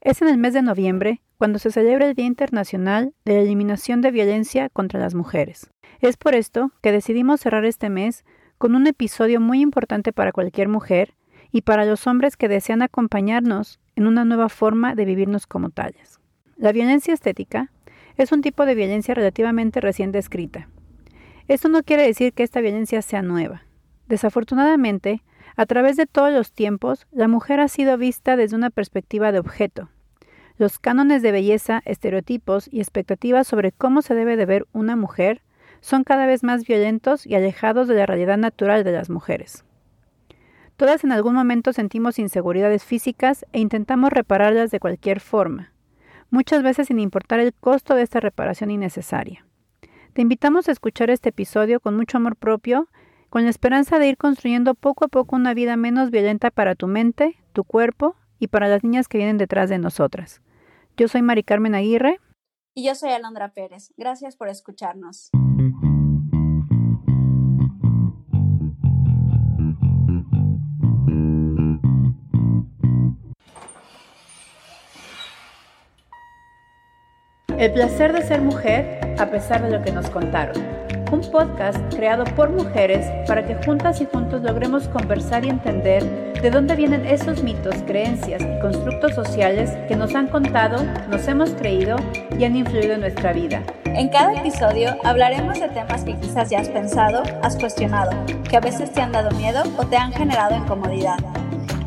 Es en el mes de noviembre cuando se celebra el Día Internacional de la Eliminación de Violencia contra las Mujeres. Es por esto que decidimos cerrar este mes con un episodio muy importante para cualquier mujer y para los hombres que desean acompañarnos en una nueva forma de vivirnos como tales. La violencia estética es un tipo de violencia relativamente recién descrita. Esto no quiere decir que esta violencia sea nueva. Desafortunadamente, a través de todos los tiempos, la mujer ha sido vista desde una perspectiva de objeto. Los cánones de belleza, estereotipos y expectativas sobre cómo se debe de ver una mujer son cada vez más violentos y alejados de la realidad natural de las mujeres. Todas en algún momento sentimos inseguridades físicas e intentamos repararlas de cualquier forma, muchas veces sin importar el costo de esta reparación innecesaria. Te invitamos a escuchar este episodio con mucho amor propio con la esperanza de ir construyendo poco a poco una vida menos violenta para tu mente, tu cuerpo y para las niñas que vienen detrás de nosotras. Yo soy Mari Carmen Aguirre. Y yo soy Alondra Pérez. Gracias por escucharnos. El placer de ser mujer a pesar de lo que nos contaron un podcast creado por mujeres para que juntas y juntos logremos conversar y entender de dónde vienen esos mitos, creencias y constructos sociales que nos han contado, nos hemos creído y han influido en nuestra vida. En cada episodio hablaremos de temas que quizás ya has pensado, has cuestionado, que a veces te han dado miedo o te han generado incomodidad.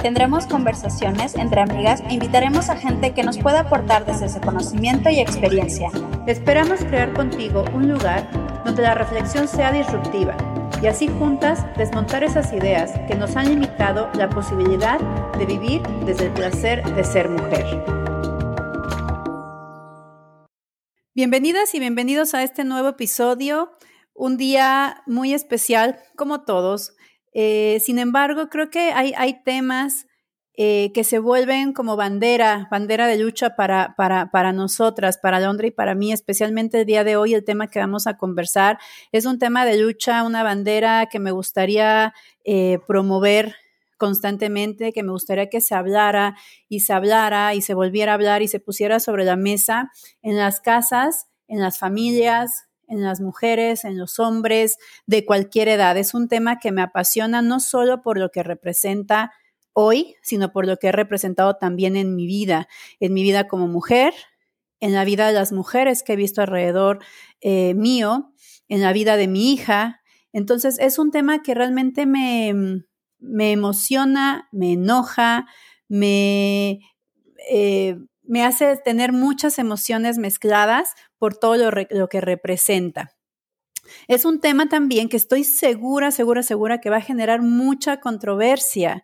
Tendremos conversaciones entre amigas e invitaremos a gente que nos pueda aportar desde ese conocimiento y experiencia. Esperamos crear contigo un lugar donde la reflexión sea disruptiva y así juntas desmontar esas ideas que nos han limitado la posibilidad de vivir desde el placer de ser mujer. Bienvenidas y bienvenidos a este nuevo episodio, un día muy especial como todos. Eh, sin embargo, creo que hay, temas eh, que se vuelven como bandera, bandera de lucha para, para, para nosotras, para Londra y para mí, especialmente el día de hoy, el tema que vamos a conversar es un tema de lucha, una bandera que me gustaría eh, promover constantemente, que me gustaría que se hablara y se hablara y se volviera a hablar y se pusiera sobre la mesa en las casas, en las familias, en las mujeres, en los hombres de cualquier edad. Es un tema que me apasiona no solo por lo que representa hoy, sino por lo que he representado también en mi vida, en mi vida como mujer, en la vida de las mujeres que he visto alrededor eh, mío, en la vida de mi hija. Entonces es un tema que realmente me, me emociona, me enoja, me, eh, me hace tener muchas emociones mezcladas por todo lo, lo que representa. Es un tema también que estoy segura, segura, segura que va a generar mucha controversia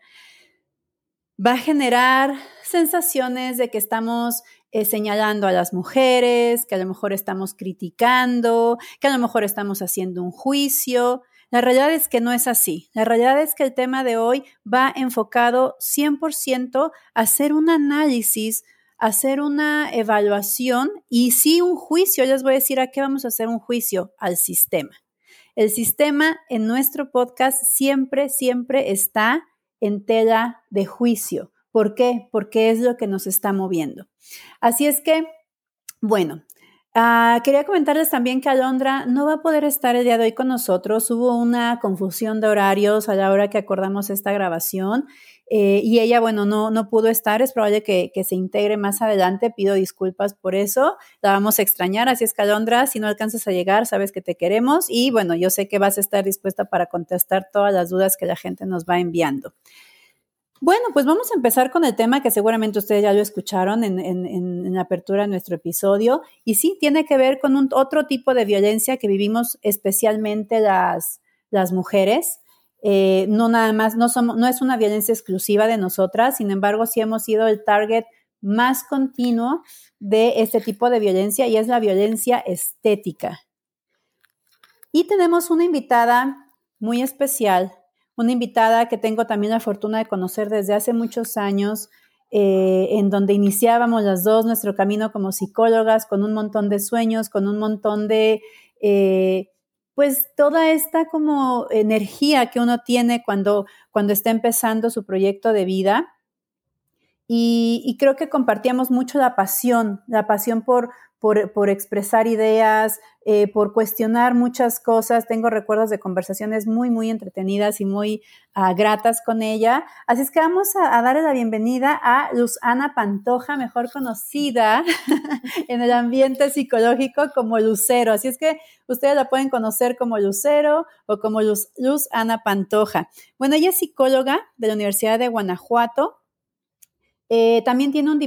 va a generar sensaciones de que estamos eh, señalando a las mujeres, que a lo mejor estamos criticando, que a lo mejor estamos haciendo un juicio. La realidad es que no es así. La realidad es que el tema de hoy va enfocado 100% a hacer un análisis, hacer una evaluación y sí un juicio. Les voy a decir a qué vamos a hacer un juicio al sistema. El sistema en nuestro podcast siempre, siempre está en tela de juicio. ¿Por qué? Porque es lo que nos está moviendo. Así es que, bueno, ah, quería comentarles también que Alondra no va a poder estar el día de hoy con nosotros. Hubo una confusión de horarios a la hora que acordamos esta grabación eh, y ella, bueno, no, no pudo estar, es probable que, se integre más adelante, pido disculpas por eso, la vamos a extrañar, así es Calondra, si no alcanzas a llegar, sabes que te queremos y bueno, yo sé que vas a estar dispuesta para contestar todas las dudas que la gente nos va enviando. Bueno, pues vamos a empezar con el tema que seguramente ustedes ya lo escucharon en, la apertura de nuestro episodio. Y sí, tiene que ver con un, otro tipo de violencia que vivimos especialmente las, las mujeres. Eh, no nada más, no, somos, no es una violencia exclusiva de nosotras, sin embargo, sí hemos sido el target más continuo de este tipo de violencia y es la violencia estética. Y tenemos una invitada muy especial, una invitada que tengo también la fortuna de conocer desde hace muchos años, eh, en donde iniciábamos las dos nuestro camino como psicólogas, con un montón de sueños, con un montón de... Eh, pues toda esta como energía que uno tiene cuando, cuando está empezando su proyecto de vida. Y, creo que compartíamos mucho la pasión, la pasión por, por, expresar ideas, eh, por cuestionar muchas cosas. Tengo recuerdos de conversaciones muy, muy entretenidas y muy ah, gratas con ella. Así es que vamos a, darle la bienvenida a Luz Ana Pantoja, mejor conocida en el ambiente psicológico como Lucero. Así es que ustedes la pueden conocer como Lucero o como Luz, Luz Ana Pantoja. Bueno, ella es psicóloga de la Universidad de Guanajuato eh, también tiene un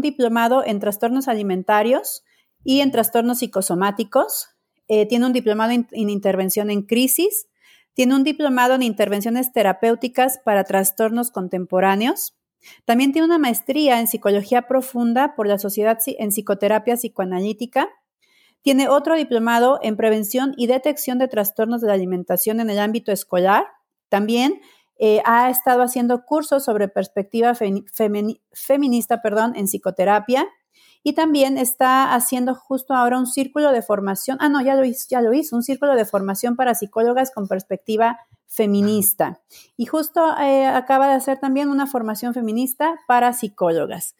diplomado, en trastornos alimentarios y en trastornos psicosomáticos. Eh, tiene un diplomado en, intervención en crisis. Tiene un diplomado en intervenciones terapéuticas para trastornos contemporáneos. También tiene una maestría en psicología profunda por la Sociedad en Psicoterapia Psicoanalítica. Tiene otro diplomado en prevención y detección de trastornos de la alimentación en el ámbito escolar. También eh, ha estado haciendo cursos sobre perspectiva feminista perdón, en psicoterapia y también está haciendo justo ahora un círculo de formación, ah, no, ya lo hizo, ya lo hizo, un círculo de formación para psicólogas con perspectiva feminista. Y justo eh, acaba de hacer también una formación feminista para psicólogas.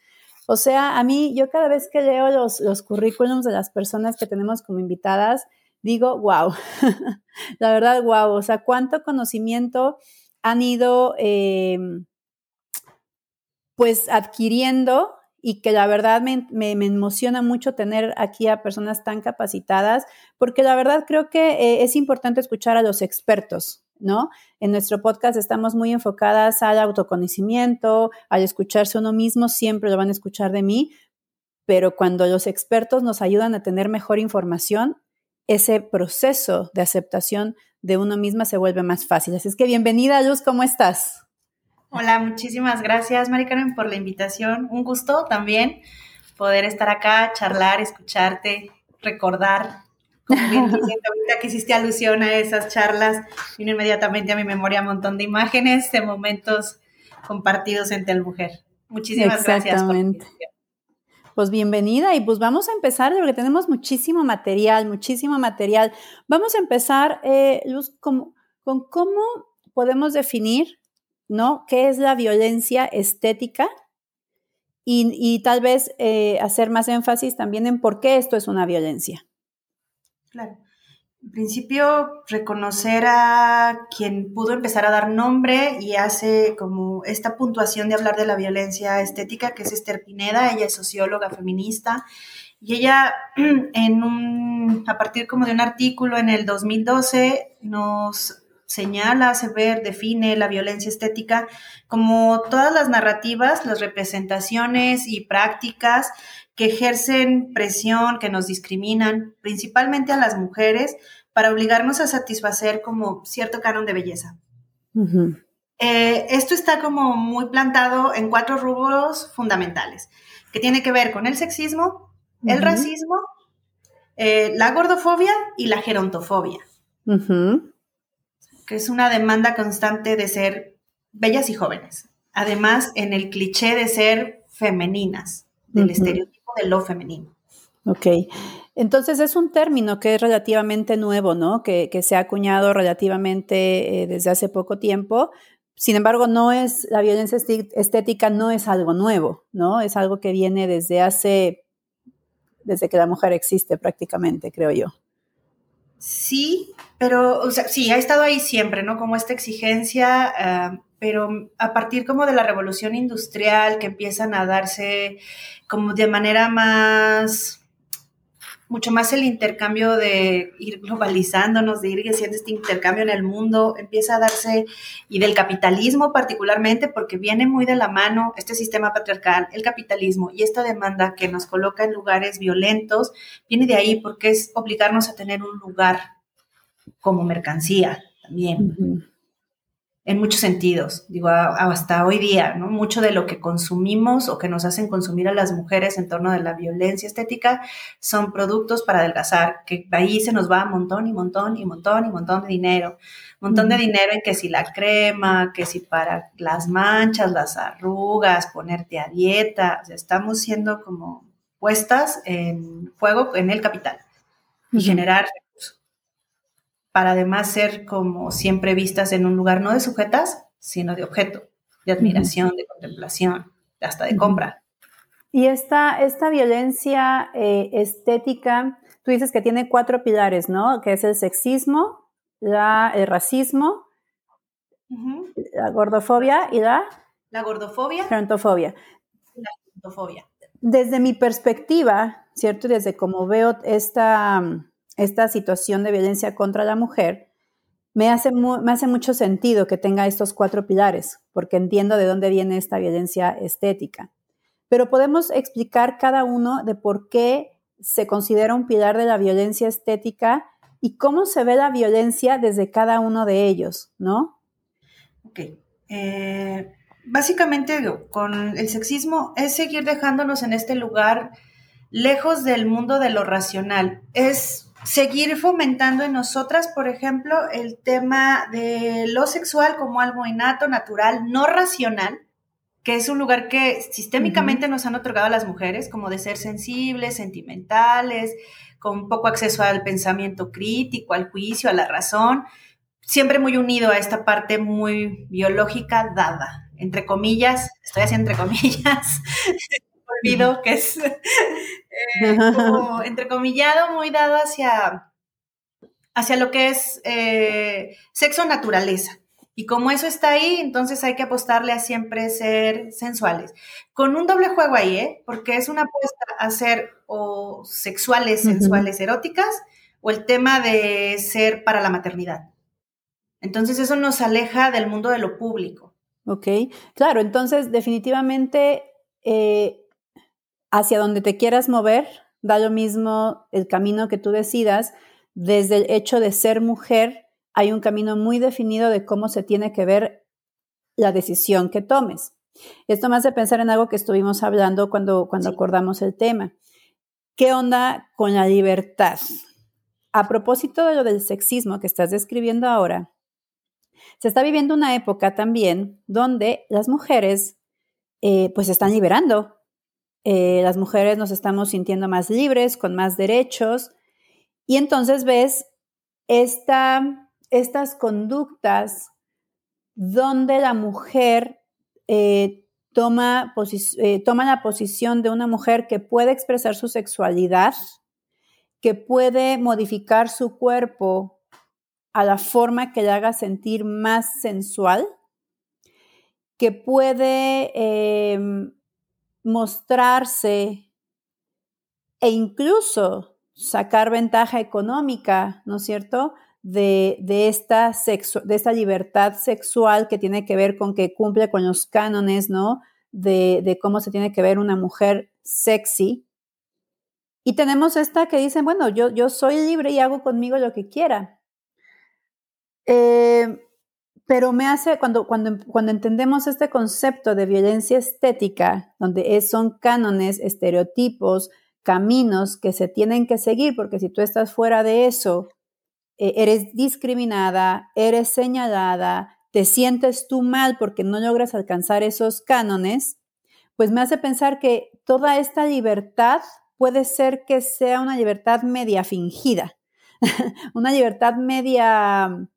O sea, a mí, yo cada vez que leo los, los currículums de las personas que tenemos como invitadas, digo, wow, la verdad, wow, o sea, cuánto conocimiento han ido em, pues adquiriendo y que la verdad me, emociona mucho tener aquí a personas tan capacitadas, porque la verdad creo que eh, es importante escuchar a los expertos, ¿no? En nuestro podcast estamos muy enfocadas al autoconocimiento, al escucharse uno mismo, siempre lo van a escuchar de mí, pero cuando los expertos nos ayudan a tener mejor información, ese proceso de aceptación de uno misma se vuelve más fácil. Así es que bienvenida, Luz, ¿cómo estás? Hola, muchísimas gracias, Mari Carmen, por la invitación. Un gusto también poder estar acá, charlar, escucharte, recordar. Como bien ahorita que hiciste alusión a esas charlas, vino inmediatamente a mi memoria un montón de imágenes de momentos compartidos entre el mujer. Muchísimas gracias. Por la pues bienvenida y pues vamos a empezar porque tenemos muchísimo material, muchísimo material. Vamos a empezar, eh, Luz, con, cómo podemos definir, ¿no? ¿Qué es la violencia estética? Y, tal vez eh, hacer más énfasis también en por qué esto es una violencia. Claro. En principio, reconocer a quien pudo empezar a dar nombre y hace como esta puntuación de hablar de la violencia estética, que es Esther Pineda, ella es socióloga feminista, y ella en un, a partir como de un artículo en el 2012 nos señala, hace ver, define la violencia estética como todas las narrativas, las representaciones y prácticas que ejercen presión, que nos discriminan, principalmente a las mujeres, para obligarnos a satisfacer como cierto canon de belleza. Eh, esto está como muy plantado en cuatro rubros fundamentales, que tiene que ver con el sexismo, el racismo, eh, la gordofobia y la gerontofobia, que es una demanda constante de ser bellas y jóvenes. Además, en el cliché de ser femeninas, del estereotipo de lo femenino. Ok. Entonces es un término que es relativamente nuevo, ¿no? Que, se ha acuñado relativamente eh, desde hace poco tiempo. Sin embargo, no es, la violencia estética no es algo nuevo, ¿no? Es algo que viene desde hace, desde que la mujer existe prácticamente, creo yo. Sí, pero, o sea, sí, ha estado ahí siempre, ¿no? Como esta exigencia, ah, pero a partir como de la revolución industrial que empiezan a darse como de manera más, mucho más el intercambio de ir globalizándonos, de ir haciendo este intercambio en el mundo, empieza a darse, y del capitalismo particularmente, porque viene muy de la mano este sistema patriarcal, el capitalismo y esta demanda que nos coloca en lugares violentos, viene de ahí porque es obligarnos a tener un lugar como mercancía también. En muchos sentidos, digo, hasta hoy día, ¿no? Mucho de lo que consumimos o que nos hacen consumir a las mujeres en torno de la violencia estética son productos para adelgazar, que ahí se nos va un montón y montón y montón y montón de dinero. montón de dinero en que si la crema, que si para las manchas, las arrugas, ponerte a dieta, o sea, estamos siendo como puestas en juego en el capital. Y generar para además ser como siempre vistas en un lugar no de sujetas, sino de objeto, de admiración, de contemplación, hasta de compra. Y esta, esta violencia eh, estética, tú dices que tiene cuatro pilares, ¿no? Que es el sexismo, la, el racismo, la gordofobia y la... La gordofobia. Gerontofobia. La gerontofobia. Desde mi perspectiva, ¿cierto? Desde cómo veo esta, esta situación de violencia contra la mujer, me hace, me hace mucho sentido que tenga estos cuatro pilares, porque entiendo de dónde viene esta violencia estética. Pero podemos explicar cada uno de por qué se considera un pilar de la violencia estética y cómo se ve la violencia desde cada uno de ellos, ¿no? Ok. Eh, básicamente, con el sexismo es seguir dejándonos en este lugar lejos del mundo de lo racional. Es seguir fomentando en nosotras, por ejemplo, el tema de lo sexual como algo innato, natural, no racional, que es un lugar que sistémicamente nos han otorgado a las mujeres, como de ser sensibles, sentimentales, con poco acceso al pensamiento crítico, al juicio, a la razón, siempre muy unido a esta parte muy biológica dada, entre comillas, estoy haciendo entre comillas, olvido que es eh, como entrecomillado, muy dado hacia, hacia lo que es eh, sexo naturaleza. Y como eso está ahí, entonces hay que apostarle a siempre ser sensuales. Con un doble juego ahí, ¿eh? Porque es una apuesta a ser o sexuales, sensuales, eróticas, o el tema de ser para la maternidad. Entonces eso nos aleja del mundo de lo público. Ok, claro, entonces definitivamente eh, hacia donde te quieras mover, da lo mismo el camino que tú decidas, desde el hecho de ser mujer, hay un camino muy definido de cómo se tiene que ver la decisión que tomes. Esto me hace pensar en algo que estuvimos hablando cuando, cuando acordamos el tema. ¿Qué onda con la libertad? A propósito de lo del sexismo que estás describiendo ahora, se está viviendo una época también donde las mujeres eh, pues están liberando eh, las mujeres nos estamos sintiendo más libres, con más derechos, y entonces ves estas conductas donde la mujer eh, toma, eh, toma la posición de una mujer que puede expresar su sexualidad, que puede modificar su cuerpo a la forma que le haga sentir más sensual, que puede em, mostrarse e incluso sacar ventaja económica, ¿no es cierto?, de, esta de esta libertad sexual que tiene que ver con que cumple con los cánones, ¿no? De, cómo se tiene que ver una mujer sexy. Y tenemos esta que dice, bueno, yo, yo soy libre y hago conmigo lo que quiera. Eh, pero me hace, cuando, cuando, cuando entendemos este concepto de violencia estética, donde son cánones, estereotipos, caminos que se tienen que seguir, porque si tú estás fuera de eso, eh, eres discriminada, eres señalada, te sientes tú mal porque no logras alcanzar esos cánones, pues me hace pensar que toda esta libertad puede ser que sea una libertad media fingida, una libertad media,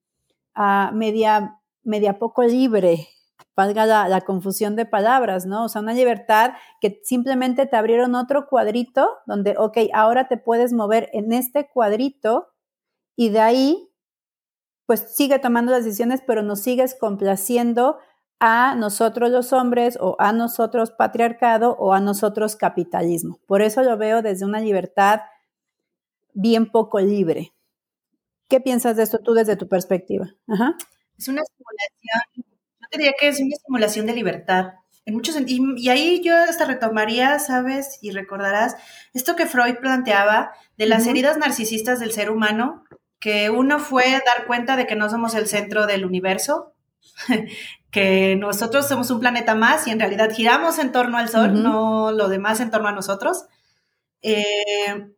uh, media media poco libre, valga la, confusión de palabras, ¿no? O sea, una libertad que simplemente te abrieron otro cuadrito donde, ok, ahora te puedes mover en este cuadrito y de ahí, pues sigue tomando las decisiones, pero nos sigues complaciendo a nosotros los hombres o a nosotros patriarcado o a nosotros capitalismo. Por eso lo veo desde una libertad bien poco libre. ¿Qué piensas de esto tú desde tu perspectiva? Ajá. Es una simulación, yo diría que es una simulación de libertad. En muchos y, y ahí yo hasta retomaría, ¿sabes? Y recordarás esto que Freud planteaba de las heridas narcisistas del ser humano, que uno fue dar cuenta de que no somos el centro del universo, que nosotros somos un planeta más y en realidad giramos en torno al Sol, no lo demás en torno a nosotros. Eh,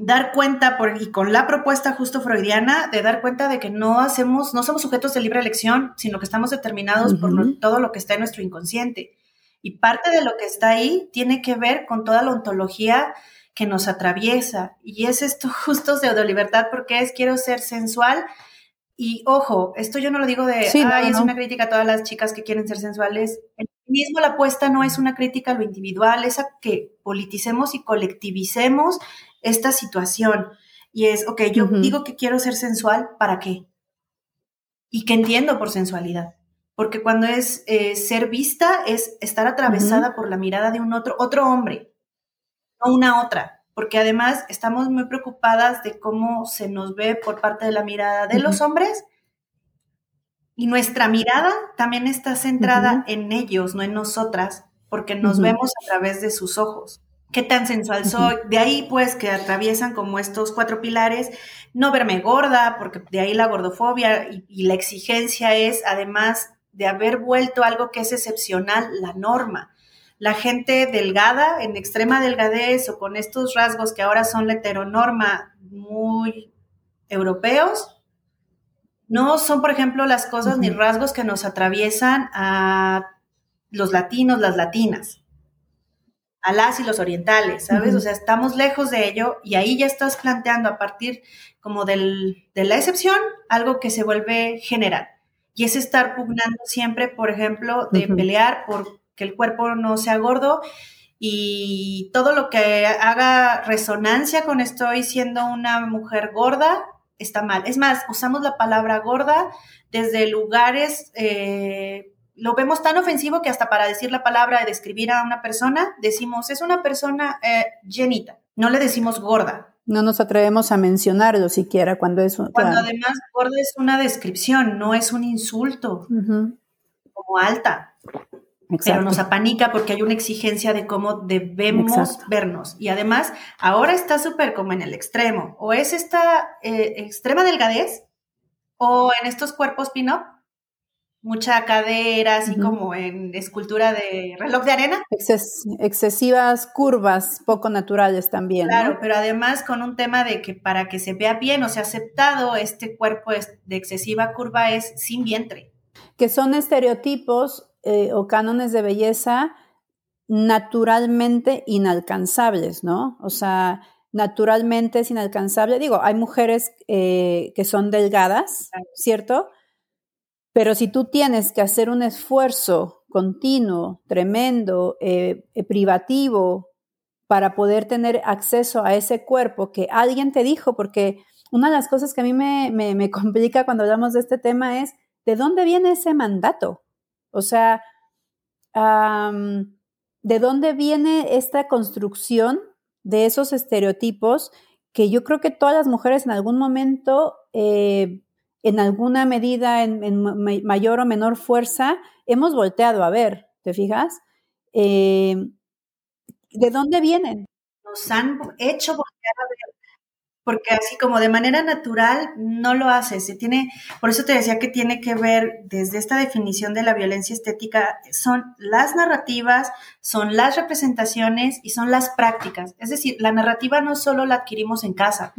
dar cuenta, por, y con la propuesta justo freudiana, de dar cuenta de que no hacemos, no somos sujetos de libre elección, sino que estamos determinados por todo lo que está en nuestro inconsciente. Y parte de lo que está ahí tiene que ver con toda la ontología que nos atraviesa. Y es esto justo pseudo-libertad porque es quiero ser sensual. Y ojo, esto yo no lo digo de, ay, es una crítica a todas las chicas que quieren ser sensuales. El mismo la apuesta no es una crítica a lo individual, es a que politicemos y colectivicemos esta situación. Y es, ok, yo digo que quiero ser sensual, ¿para qué? Y que entiendo por sensualidad porque cuando es eh, ser vista es estar atravesada por la mirada de un otro, otro hombre, no una otra, porque además estamos muy preocupadas de cómo se nos ve por parte de la mirada de los hombres y nuestra mirada también está centrada en ellos, no en nosotras, porque nos vemos a través de sus ojos. ¿Qué tan sensual soy? De ahí pues que atraviesan como estos cuatro pilares, no verme gorda, porque de ahí la gordofobia y la exigencia es además de haber vuelto algo que es excepcional, la norma. La gente delgada, en extrema delgadez o con estos rasgos que ahora son la heteronorma muy europeos, no son, por ejemplo, las cosas ni rasgos que nos atraviesan a los latinos, las latinas, a las y los orientales, ¿sabes? O sea, estamos lejos de ello y ahí ya estás planteando a partir como del, de la excepción algo que se vuelve general. Y es estar pugnando siempre, por ejemplo, de pelear por que el cuerpo no sea gordo y todo lo que haga resonancia con estoy siendo una mujer gorda está mal. Es más, usamos la palabra gorda desde lugares, eh, lo vemos tan ofensivo que hasta para decir la palabra y describir a una persona, decimos, es una persona eh, llenita, no le decimos gorda. No nos atrevemos a mencionarlo siquiera cuando es un... Cuando además gorda es una descripción, no es un insulto, como alta. Pero nos apanica porque hay una exigencia de cómo debemos vernos. Y además, ahora está súper como en el extremo. O es esta eh, extrema delgadez, o en estos cuerpos pin-up, mucha cadera, así como en escultura de reloj de arena. excesivas curvas, poco naturales también. Claro, pero además con un tema de que para que se vea bien o sea aceptado, este cuerpo de excesiva curva es sin vientre. Que son estereotipos eh, o cánones de belleza naturalmente inalcanzables, ¿no? O sea, naturalmente es inalcanzable. Digo, hay mujeres eh, que son delgadas, ¿cierto? Pero si tú tienes que hacer un esfuerzo continuo, tremendo, eh, eh, privativo, para poder tener acceso a ese cuerpo que alguien te dijo, porque una de las cosas que a mí me, complica cuando hablamos de este tema es, ¿de dónde viene ese mandato? O sea, ¿de dónde viene esta construcción de esos estereotipos que yo creo que todas las mujeres en algún momento eh, en alguna medida, en, mayor o menor fuerza, hemos volteado a ver, ¿te fijas? Eh, ¿De dónde vienen? Nos han hecho voltear a ver porque así como de manera natural no lo hace, se tiene, por eso te decía que tiene que ver desde esta definición de la violencia estética, son las narrativas, son las representaciones y son las prácticas. Es decir, la narrativa no solo la adquirimos en casa,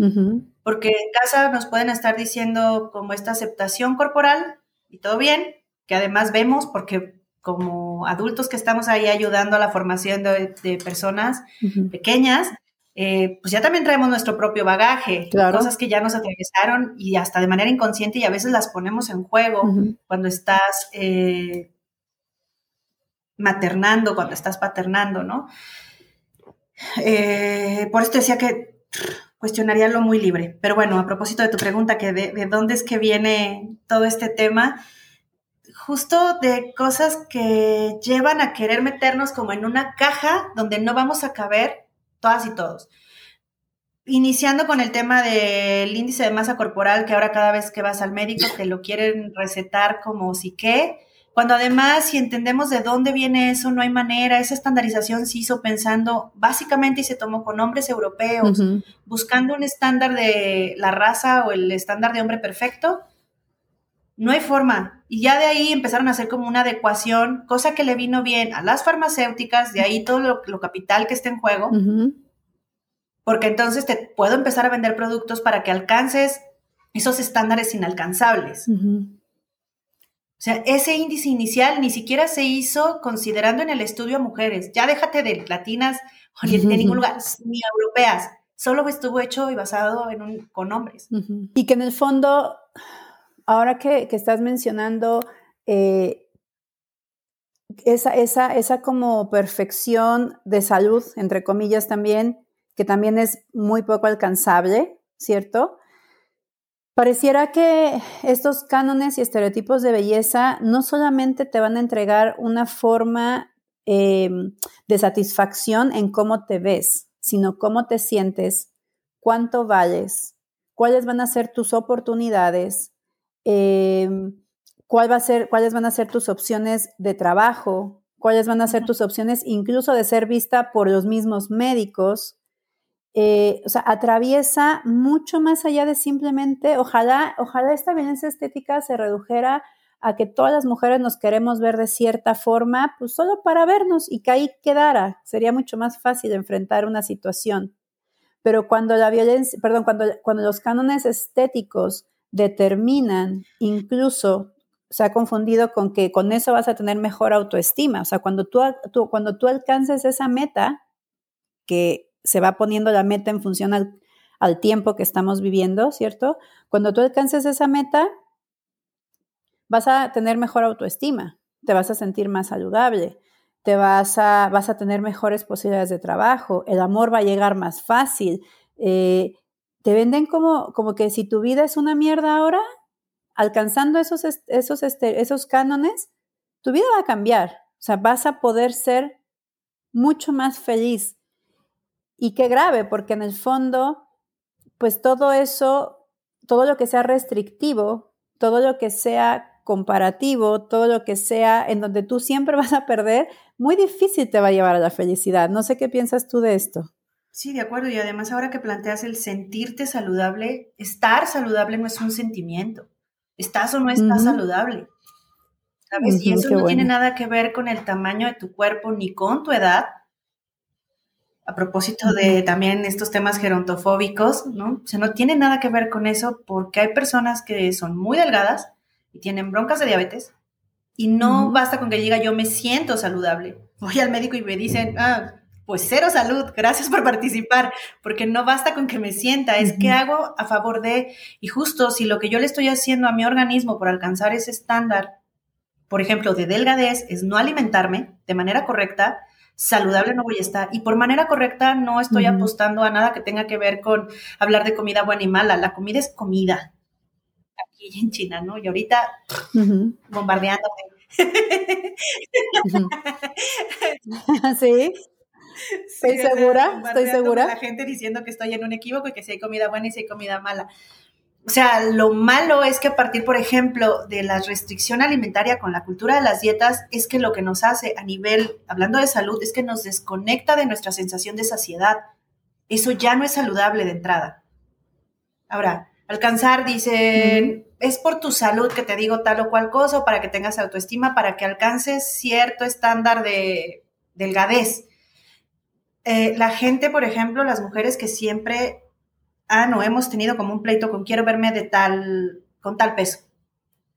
porque en casa nos pueden estar diciendo como esta aceptación corporal y todo bien, que además vemos porque como adultos que estamos ahí ayudando a la formación de, personas pequeñas, eh, pues ya también traemos nuestro propio bagaje, cosas que ya nos atravesaron y hasta de manera inconsciente y a veces las ponemos en juego cuando estás eh, maternando, cuando estás paternando, ¿no? Eh, por eso decía que cuestionaría lo muy libre. Pero bueno, a propósito de tu pregunta, que de dónde es que viene todo este tema, justo de cosas que llevan a querer meternos como en una caja donde no vamos a caber todas y todos. Iniciando con el tema del índice de masa corporal, que ahora cada vez que vas al médico te lo quieren recetar como si qué, cuando además si entendemos de dónde viene eso, no hay manera, esa estandarización se hizo pensando básicamente y se tomó con hombres europeos, buscando un estándar de la raza o el estándar de hombre perfecto, no hay forma. Y ya de ahí empezaron a hacer como una adecuación, cosa que le vino bien a las farmacéuticas, de ahí todo lo, capital que está en juego, porque entonces te puedo empezar a vender productos para que alcances esos estándares inalcanzables. O sea, ese índice inicial ni siquiera se hizo considerando en el estudio a mujeres. Ya déjate de latinas o de ningún lugar, ni europeas. Solo estuvo hecho y basado en un, con hombres. Y que en el fondo, ahora que, estás mencionando eh, esa, esa, esa como perfección de salud, entre comillas también, que también es muy poco alcanzable, ¿cierto? Pareciera que estos cánones y estereotipos de belleza no solamente te van a entregar una forma eh, de satisfacción en cómo te ves, sino cómo te sientes, cuánto vales, cuáles van a ser tus oportunidades, eh, cuál va a ser, cuáles van a ser tus opciones de trabajo, cuáles van a ser tus opciones incluso de ser vista por los mismos médicos. Eh, o sea, atraviesa mucho más allá de simplemente, ojalá, ojalá esta violencia estética se redujera a que todas las mujeres nos queremos ver de cierta forma, pues solo para vernos y que ahí quedara. Sería mucho más fácil enfrentar una situación. Pero cuando la violencia, perdón, cuando, cuando los cánones estéticos determinan, incluso se ha confundido con que con eso vas a tener mejor autoestima. O sea, cuando tú, cuando tú alcances esa meta, que se va poniendo la meta en función al, tiempo que estamos viviendo, ¿cierto? Cuando tú alcances esa meta, vas a tener mejor autoestima, te vas a sentir más saludable, te vas a, vas a tener mejores posibilidades de trabajo, el amor va a llegar más fácil. Eh, te venden como, como que si tu vida es una mierda ahora, alcanzando esos, esos, este, esos cánones, tu vida va a cambiar. O sea, vas a poder ser mucho más feliz. Y qué grave, porque en el fondo, pues todo eso, todo lo que sea restrictivo, todo lo que sea comparativo, todo lo que sea en donde tú siempre vas a perder, muy difícil te va a llevar a la felicidad. No sé qué piensas tú de esto. Sí, de acuerdo. Y además ahora que planteas el sentirte saludable, estar saludable no es un sentimiento. ¿Estás o no estás saludable? ¿Sabes? y eso no tiene nada que ver con el tamaño de tu cuerpo ni con tu edad, a propósito de también estos temas gerontofóbicos, ¿no? O sea, no tiene nada que ver con eso porque hay personas que son muy delgadas y tienen broncas de diabetes y no basta con que diga yo me siento saludable. Voy al médico y me dicen, ah, pues cero salud, gracias por participar, porque no basta con que me sienta, es que hago a favor de, y justo si lo que yo le estoy haciendo a mi organismo por alcanzar ese estándar, por ejemplo, de delgadez, es no alimentarme de manera correcta, saludable no voy a estar. Y por manera correcta no estoy apostando a nada que tenga que ver con hablar de comida buena y mala. La comida es comida. Aquí en China, ¿no? Y ahorita bombardeando. sí. Estoy segura, estoy segura. La gente diciendo que estoy en un equívoco y que si hay comida buena y si hay comida mala. O sea, lo malo es que a partir, por ejemplo, de la restricción alimentaria con la cultura de las dietas, es que lo que nos hace a nivel, hablando de salud, es que nos desconecta de nuestra sensación de saciedad. Eso ya no es saludable de entrada. Ahora, alcanzar, dicen, es por tu salud que te digo tal o cual cosa, o para que tengas autoestima, para que alcances cierto estándar de delgadez. Eh, la gente, por ejemplo, las mujeres que siempre ah, no, hemos tenido como un pleito con quiero verme de tal, con tal peso.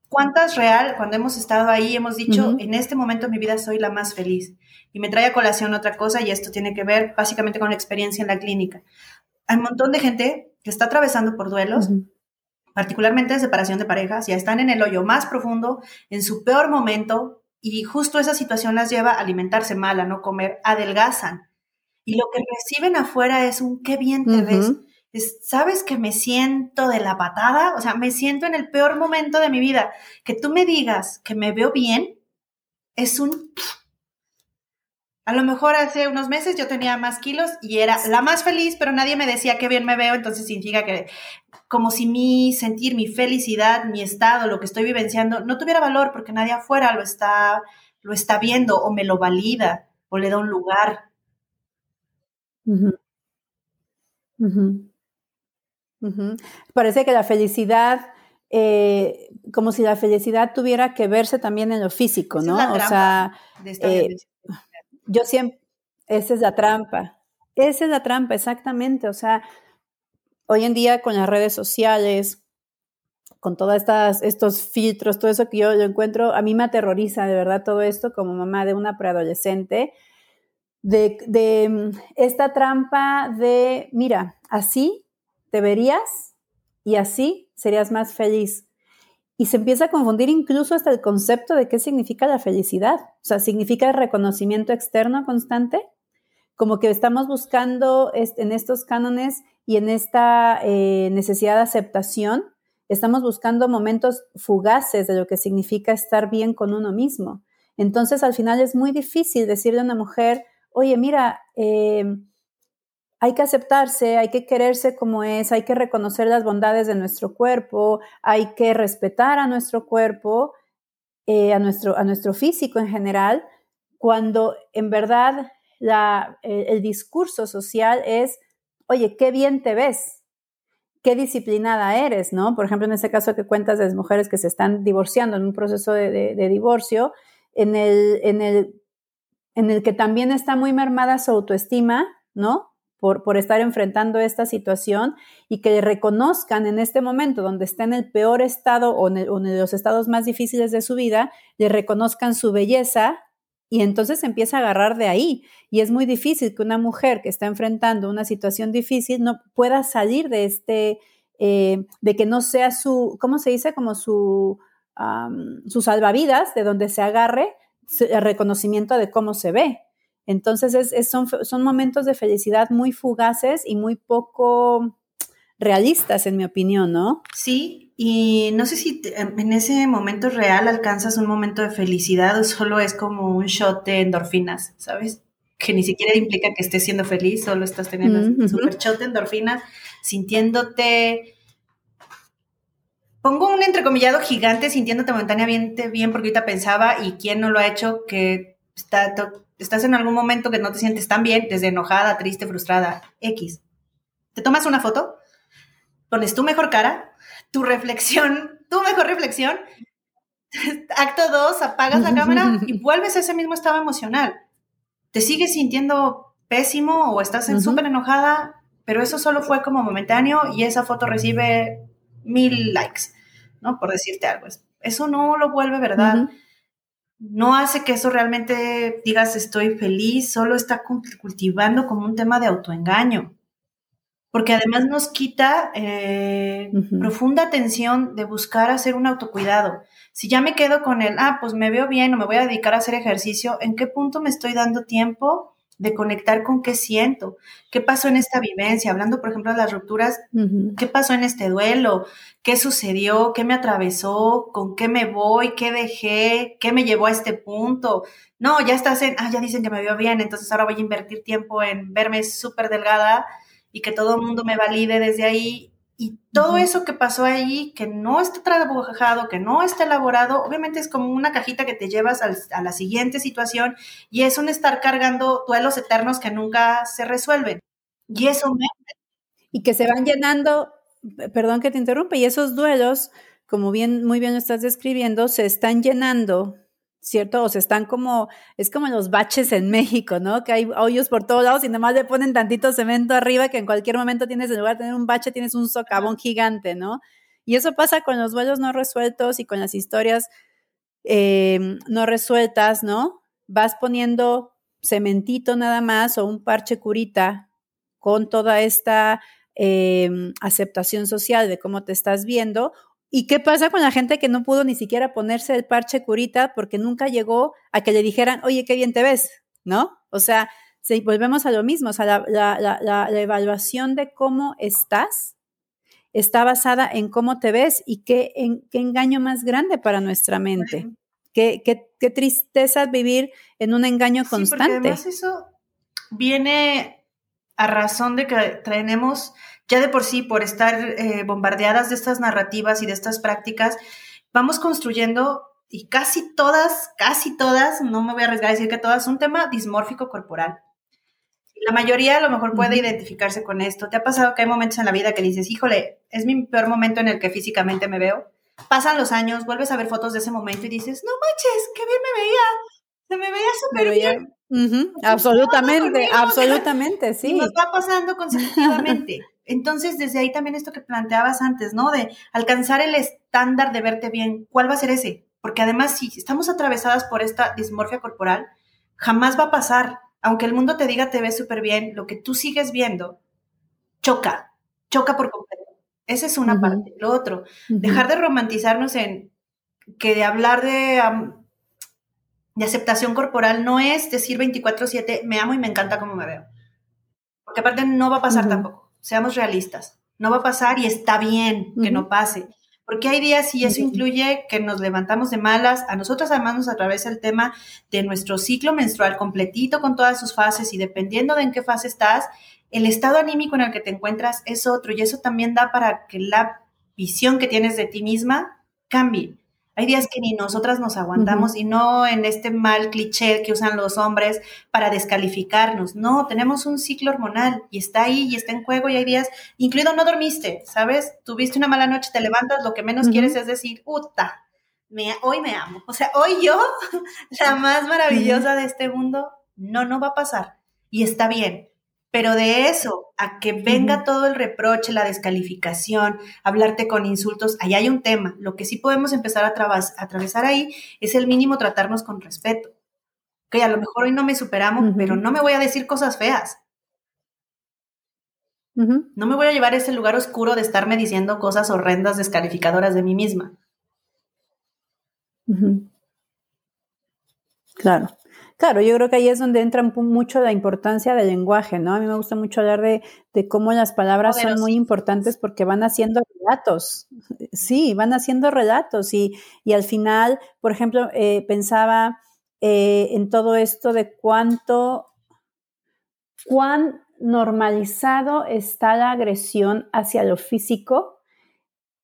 ¿Cuántas real, cuando hemos estado ahí, hemos dicho, en este momento de mi vida soy la más feliz? Y me trae a colación otra cosa, y esto tiene que ver básicamente con la experiencia en la clínica. Hay un montón de gente que está atravesando por duelos, particularmente de separación de parejas, ya están en el hoyo más profundo, en su peor momento, y justo esa situación las lleva a alimentarse mal, a no comer, adelgazan. Y lo que reciben afuera es un qué bien te ves ¿sabes que me siento de la patada? O sea, me siento en el peor momento de mi vida. Que tú me digas que me veo bien es un... A lo mejor hace unos meses yo tenía más kilos y era la más feliz, pero nadie me decía qué bien me veo, entonces significa que como si mi sentir, mi felicidad, mi estado, lo que estoy vivenciando, no tuviera valor porque nadie afuera lo está, lo está viendo o me lo valida o le da un lugar. Parece que la felicidad, eh, como si la felicidad tuviera que verse también en lo físico, ¿no? o sea, eh, yo siempre, esa es la trampa, esa es la trampa, exactamente. O sea, hoy en día con las redes sociales, con todos estos filtros, todo eso que yo, yo, encuentro, a mí me aterroriza de verdad todo esto como mamá de una preadolescente, de, esta trampa de, mira, así te verías y así serías más feliz. Y se empieza a confundir incluso hasta el concepto de qué significa la felicidad. O sea, significa reconocimiento externo constante, como que estamos buscando en estos cánones y en esta eh, necesidad de aceptación, estamos buscando momentos fugaces de lo que significa estar bien con uno mismo. Entonces, al final es muy difícil decirle a una mujer, oye, mira, eh, hay que aceptarse, hay que quererse como es, hay que reconocer las bondades de nuestro cuerpo, hay que respetar a nuestro cuerpo, eh, a, nuestro, a nuestro físico en general, cuando en verdad el, discurso social es, oye, qué bien te ves, qué disciplinada eres, ¿no? Por ejemplo, en ese caso que cuentas de las mujeres que se están divorciando en un proceso de, de divorcio, en el, en, el, en el que también está muy mermada su autoestima, ¿no? por, estar enfrentando esta situación y que reconozcan en este momento donde está en el peor estado o en, los estados más difíciles de su vida, le reconozcan su belleza y entonces empieza a agarrar de ahí. Y es muy difícil que una mujer que está enfrentando una situación difícil no pueda salir de este, eh, de que no sea su, ¿cómo se dice? Como su, su salvavidas, de donde se agarre reconocimiento de cómo se ve. Entonces es, son, son momentos de felicidad muy fugaces y muy poco realistas, en mi opinión, ¿no? Sí, y no sé si en ese momento real alcanzas un momento de felicidad o solo es como un shot de endorfinas, ¿sabes? Que ni siquiera implica que estés siendo feliz, solo estás teniendo un super shot de endorfinas, sintiéndote pongo un entrecomillado gigante sintiéndote momentáneamente bien, porque ahorita pensaba, y quién no lo ha hecho, que está estás en algún momento que no te sientes tan bien, desde enojada, triste, frustrada, X. Te tomas una foto, pones tu mejor cara, tu reflexión, tu mejor reflexión, acto dos, apagas la cámara y vuelves a ese mismo estado emocional. Te sigues sintiendo pésimo o estás súper enojada, pero eso solo fue como momentáneo y esa foto recibe mil likes, ¿no? Por decirte algo. Eso no lo vuelve verdad no hace que eso realmente digas estoy feliz, solo está cultivando como un tema de autoengaño. Porque además nos quita eh, profunda atención de buscar hacer un autocuidado. Si ya me quedo con el, ah, pues me veo bien o me voy a dedicar a hacer ejercicio, ¿en qué punto me estoy dando tiempo de conectar con qué siento, qué pasó en esta vivencia, hablando por ejemplo de las rupturas, qué pasó en este duelo, qué sucedió, qué me atravesó, con qué me voy, qué dejé, qué me llevó a este punto. No, ya estás en, ah, ya dicen que me veo bien, entonces ahora voy a invertir tiempo en verme súper delgada y que todo el mundo me valide desde ahí y todo eso que pasó ahí, que no está trabajado, que no está elaborado, obviamente es como una cajita que te llevas a la siguiente situación y es un estar cargando duelos eternos que nunca se resuelven. Y eso me... Y que se van llenando, perdón que te interrumpa, y esos duelos, como bien, muy bien lo estás describiendo, se están llenando ¿cierto? O sea, están como, es como los baches en México, ¿no? Que hay hoyos por todos lados y nada más le ponen tantito cemento arriba que en cualquier momento tienes, en lugar de tener un bache, tienes un socavón gigante, ¿no? Y eso pasa con los vuelos no resueltos y con las historias em, no resueltas, ¿no? Vas poniendo cementito nada más o un parche curita con toda esta em, aceptación social de cómo te estás viendo ¿Y qué pasa con la gente que no pudo ni siquiera ponerse el parche curita porque nunca llegó a que le dijeran, oye, qué bien te ves, ¿no? O sea, si volvemos a lo mismo, o sea, la, evaluación de cómo estás está basada en cómo te ves y qué, en, qué engaño más grande para nuestra mente. Qué, qué, qué, tristeza vivir en un engaño constante. Sí, además eso viene a razón de que tenemos ya de por sí, por estar eh, bombardeadas de estas narrativas y de estas prácticas, vamos construyendo, y casi todas, casi todas, no me voy a arriesgar a decir que todas, un tema dismórfico corporal. La mayoría a lo mejor puede identificarse con esto. ¿Te ha pasado que hay momentos en la vida que dices, híjole, es mi peor momento en el que físicamente me veo? Pasan los años, vuelves a ver fotos de ese momento y dices, no manches, qué bien me veía. Se me veía súper bien. Absolutamente, absolutamente, sí. nos va pasando consecutivamente. Entonces, desde ahí también esto que planteabas antes, ¿no? De alcanzar el, estándar de verte bien, ¿cuál va a ser ese? Porque además, si estamos atravesadas por esta dismorfia corporal, jamás va a pasar. Aunque el mundo te diga te ves súper bien, lo que tú sigues viendo choca, choca por completo. Esa es una parte. Lo otro, dejar de romantizarnos en que de hablar de, de aceptación corporal no es decir 24/7, me amo y me encanta como me veo. Porque aparte no va a pasar tampoco. Seamos realistas. No va a pasar y está bien que no pase. Porque hay días y eso incluye que nos levantamos de malas. A nosotros además nos atraviesa el tema de nuestro ciclo menstrual completito con todas sus fases y dependiendo de en qué fase estás, el estado anímico en el que te encuentras es otro y eso también da para que la visión que tienes de ti misma cambie. Hay días que ni nosotras nos aguantamos y no en este mal cliché que usan los hombres para descalificarnos. No, tenemos un ciclo hormonal y está ahí y está en juego y hay días, incluido no dormiste, ¿sabes? Tuviste una mala noche, te levantas, lo que menos quieres es decir, puta, me, hoy me amo. O sea, hoy yo, la más maravillosa de este mundo, no, no va a pasar. Y está bien. Pero de eso a que venga todo el reproche, la descalificación, hablarte con insultos, ahí hay un tema. Lo que sí podemos empezar a, atravesar ahí es el mínimo tratarnos con respeto. Que a lo mejor hoy no me superamos, pero no me voy a decir cosas feas. No me voy a llevar a ese lugar oscuro de estarme diciendo cosas horrendas, descalificadoras de mí misma. Claro. Claro, yo creo que ahí es donde entra mucho la importancia del lenguaje, ¿no? A mí me gusta mucho hablar de, cómo las palabras son muy importantes porque van haciendo relatos. Sí, van haciendo relatos y, al final, por ejemplo, eh, pensaba eh, en todo esto de cuánto, cuán normalizado está la agresión hacia lo físico,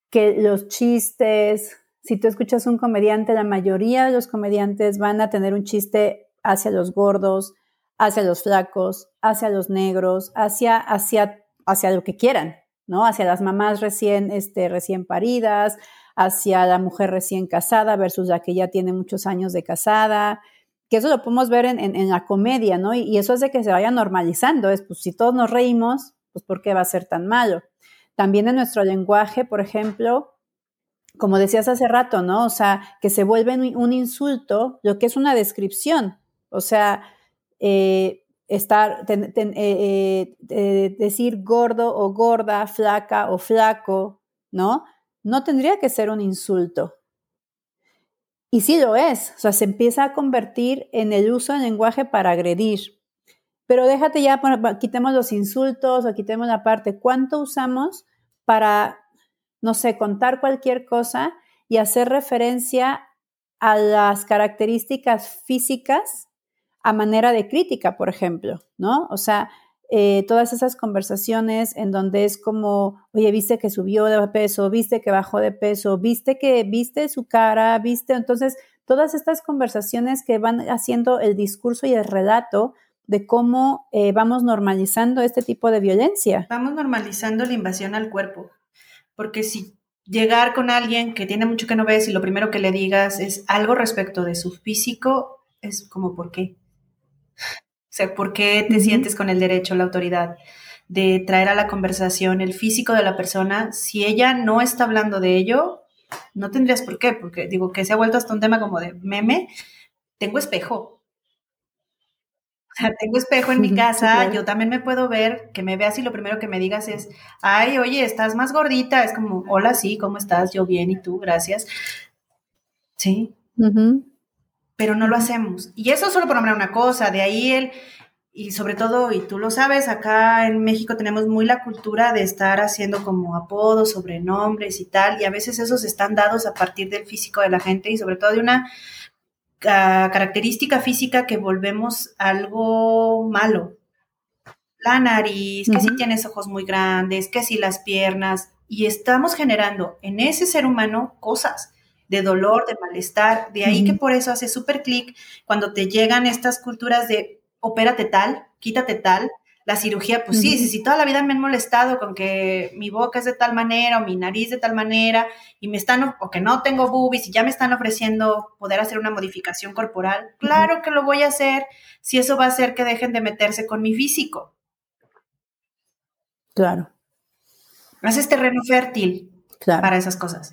que los chistes, si tú escuchas un comediante, la mayoría de los comediantes van a tener un chiste hacia los gordos, hacia los flacos, hacia los negros, hacia, hacia, hacia lo que quieran, ¿no? Hacia las mamás recién, este, recién paridas, hacia la mujer recién casada versus la que ya tiene muchos años de casada, que eso lo podemos ver en, la comedia, ¿no? Y, eso hace que se vaya normalizando, es, pues si todos nos reímos, pues ¿por qué va a ser tan malo? También en nuestro lenguaje, por ejemplo, como decías hace rato, ¿no? O sea, que se vuelve un insulto lo que es una descripción, o sea, eh, estar, eh, eh, decir gordo o gorda, flaca o flaco, ¿no? No tendría que ser un insulto. Y sí lo es, o sea, se empieza a convertir en el uso del lenguaje para agredir. Pero déjate ya, quitemos los insultos o quitemos la parte, ¿cuánto usamos para, no sé, contar cualquier cosa y hacer referencia a las características físicas a manera de crítica, por ejemplo, ¿no? O sea, eh, todas esas conversaciones en donde es como, oye, viste que subió de peso, viste que bajó de peso, viste que, viste su cara, viste, entonces, todas estas conversaciones que van haciendo el discurso y el relato de cómo eh, vamos normalizando este tipo de violencia. Vamos normalizando la invasión al cuerpo, porque si llegar con alguien que tiene mucho que no ves y lo primero que le digas es algo respecto de su físico, es como, ¿por qué? O sea, ¿por qué te sientes con el derecho, la autoridad de traer a la conversación el físico de la persona? Si ella no está hablando de ello, no tendrías por qué, porque digo que se ha vuelto hasta un tema como de meme. Tengo espejo. O sea, tengo espejo en mi casa, yo también me puedo ver, que me veas y lo primero que me digas es, ay, oye, estás más gordita. Es como, hola, sí, ¿cómo estás? Yo bien, ¿y tú? Gracias. Sí pero no lo hacemos. Y eso solo por nombrar una cosa, de ahí el, y sobre todo, y tú lo sabes, acá en México tenemos muy la cultura de estar haciendo como apodos, sobrenombres y tal, y a veces esos están dados a partir del físico de la gente y sobre todo de una característica física que volvemos algo malo. La nariz, que si tienes ojos muy grandes, que si las piernas, y estamos generando en ese ser humano cosas de dolor, de malestar. De ahí que por eso hace súper clic cuando te llegan estas culturas de opérate tal, quítate tal. La cirugía, pues sí, si toda la vida me han molestado con que mi boca es de tal manera o mi nariz de tal manera y me están, o que no tengo boobies y ya me están ofreciendo poder hacer una modificación corporal, claro que lo voy a hacer si eso va a hacer que dejen de meterse con mi físico. Claro. Haces terreno fértil para esas cosas.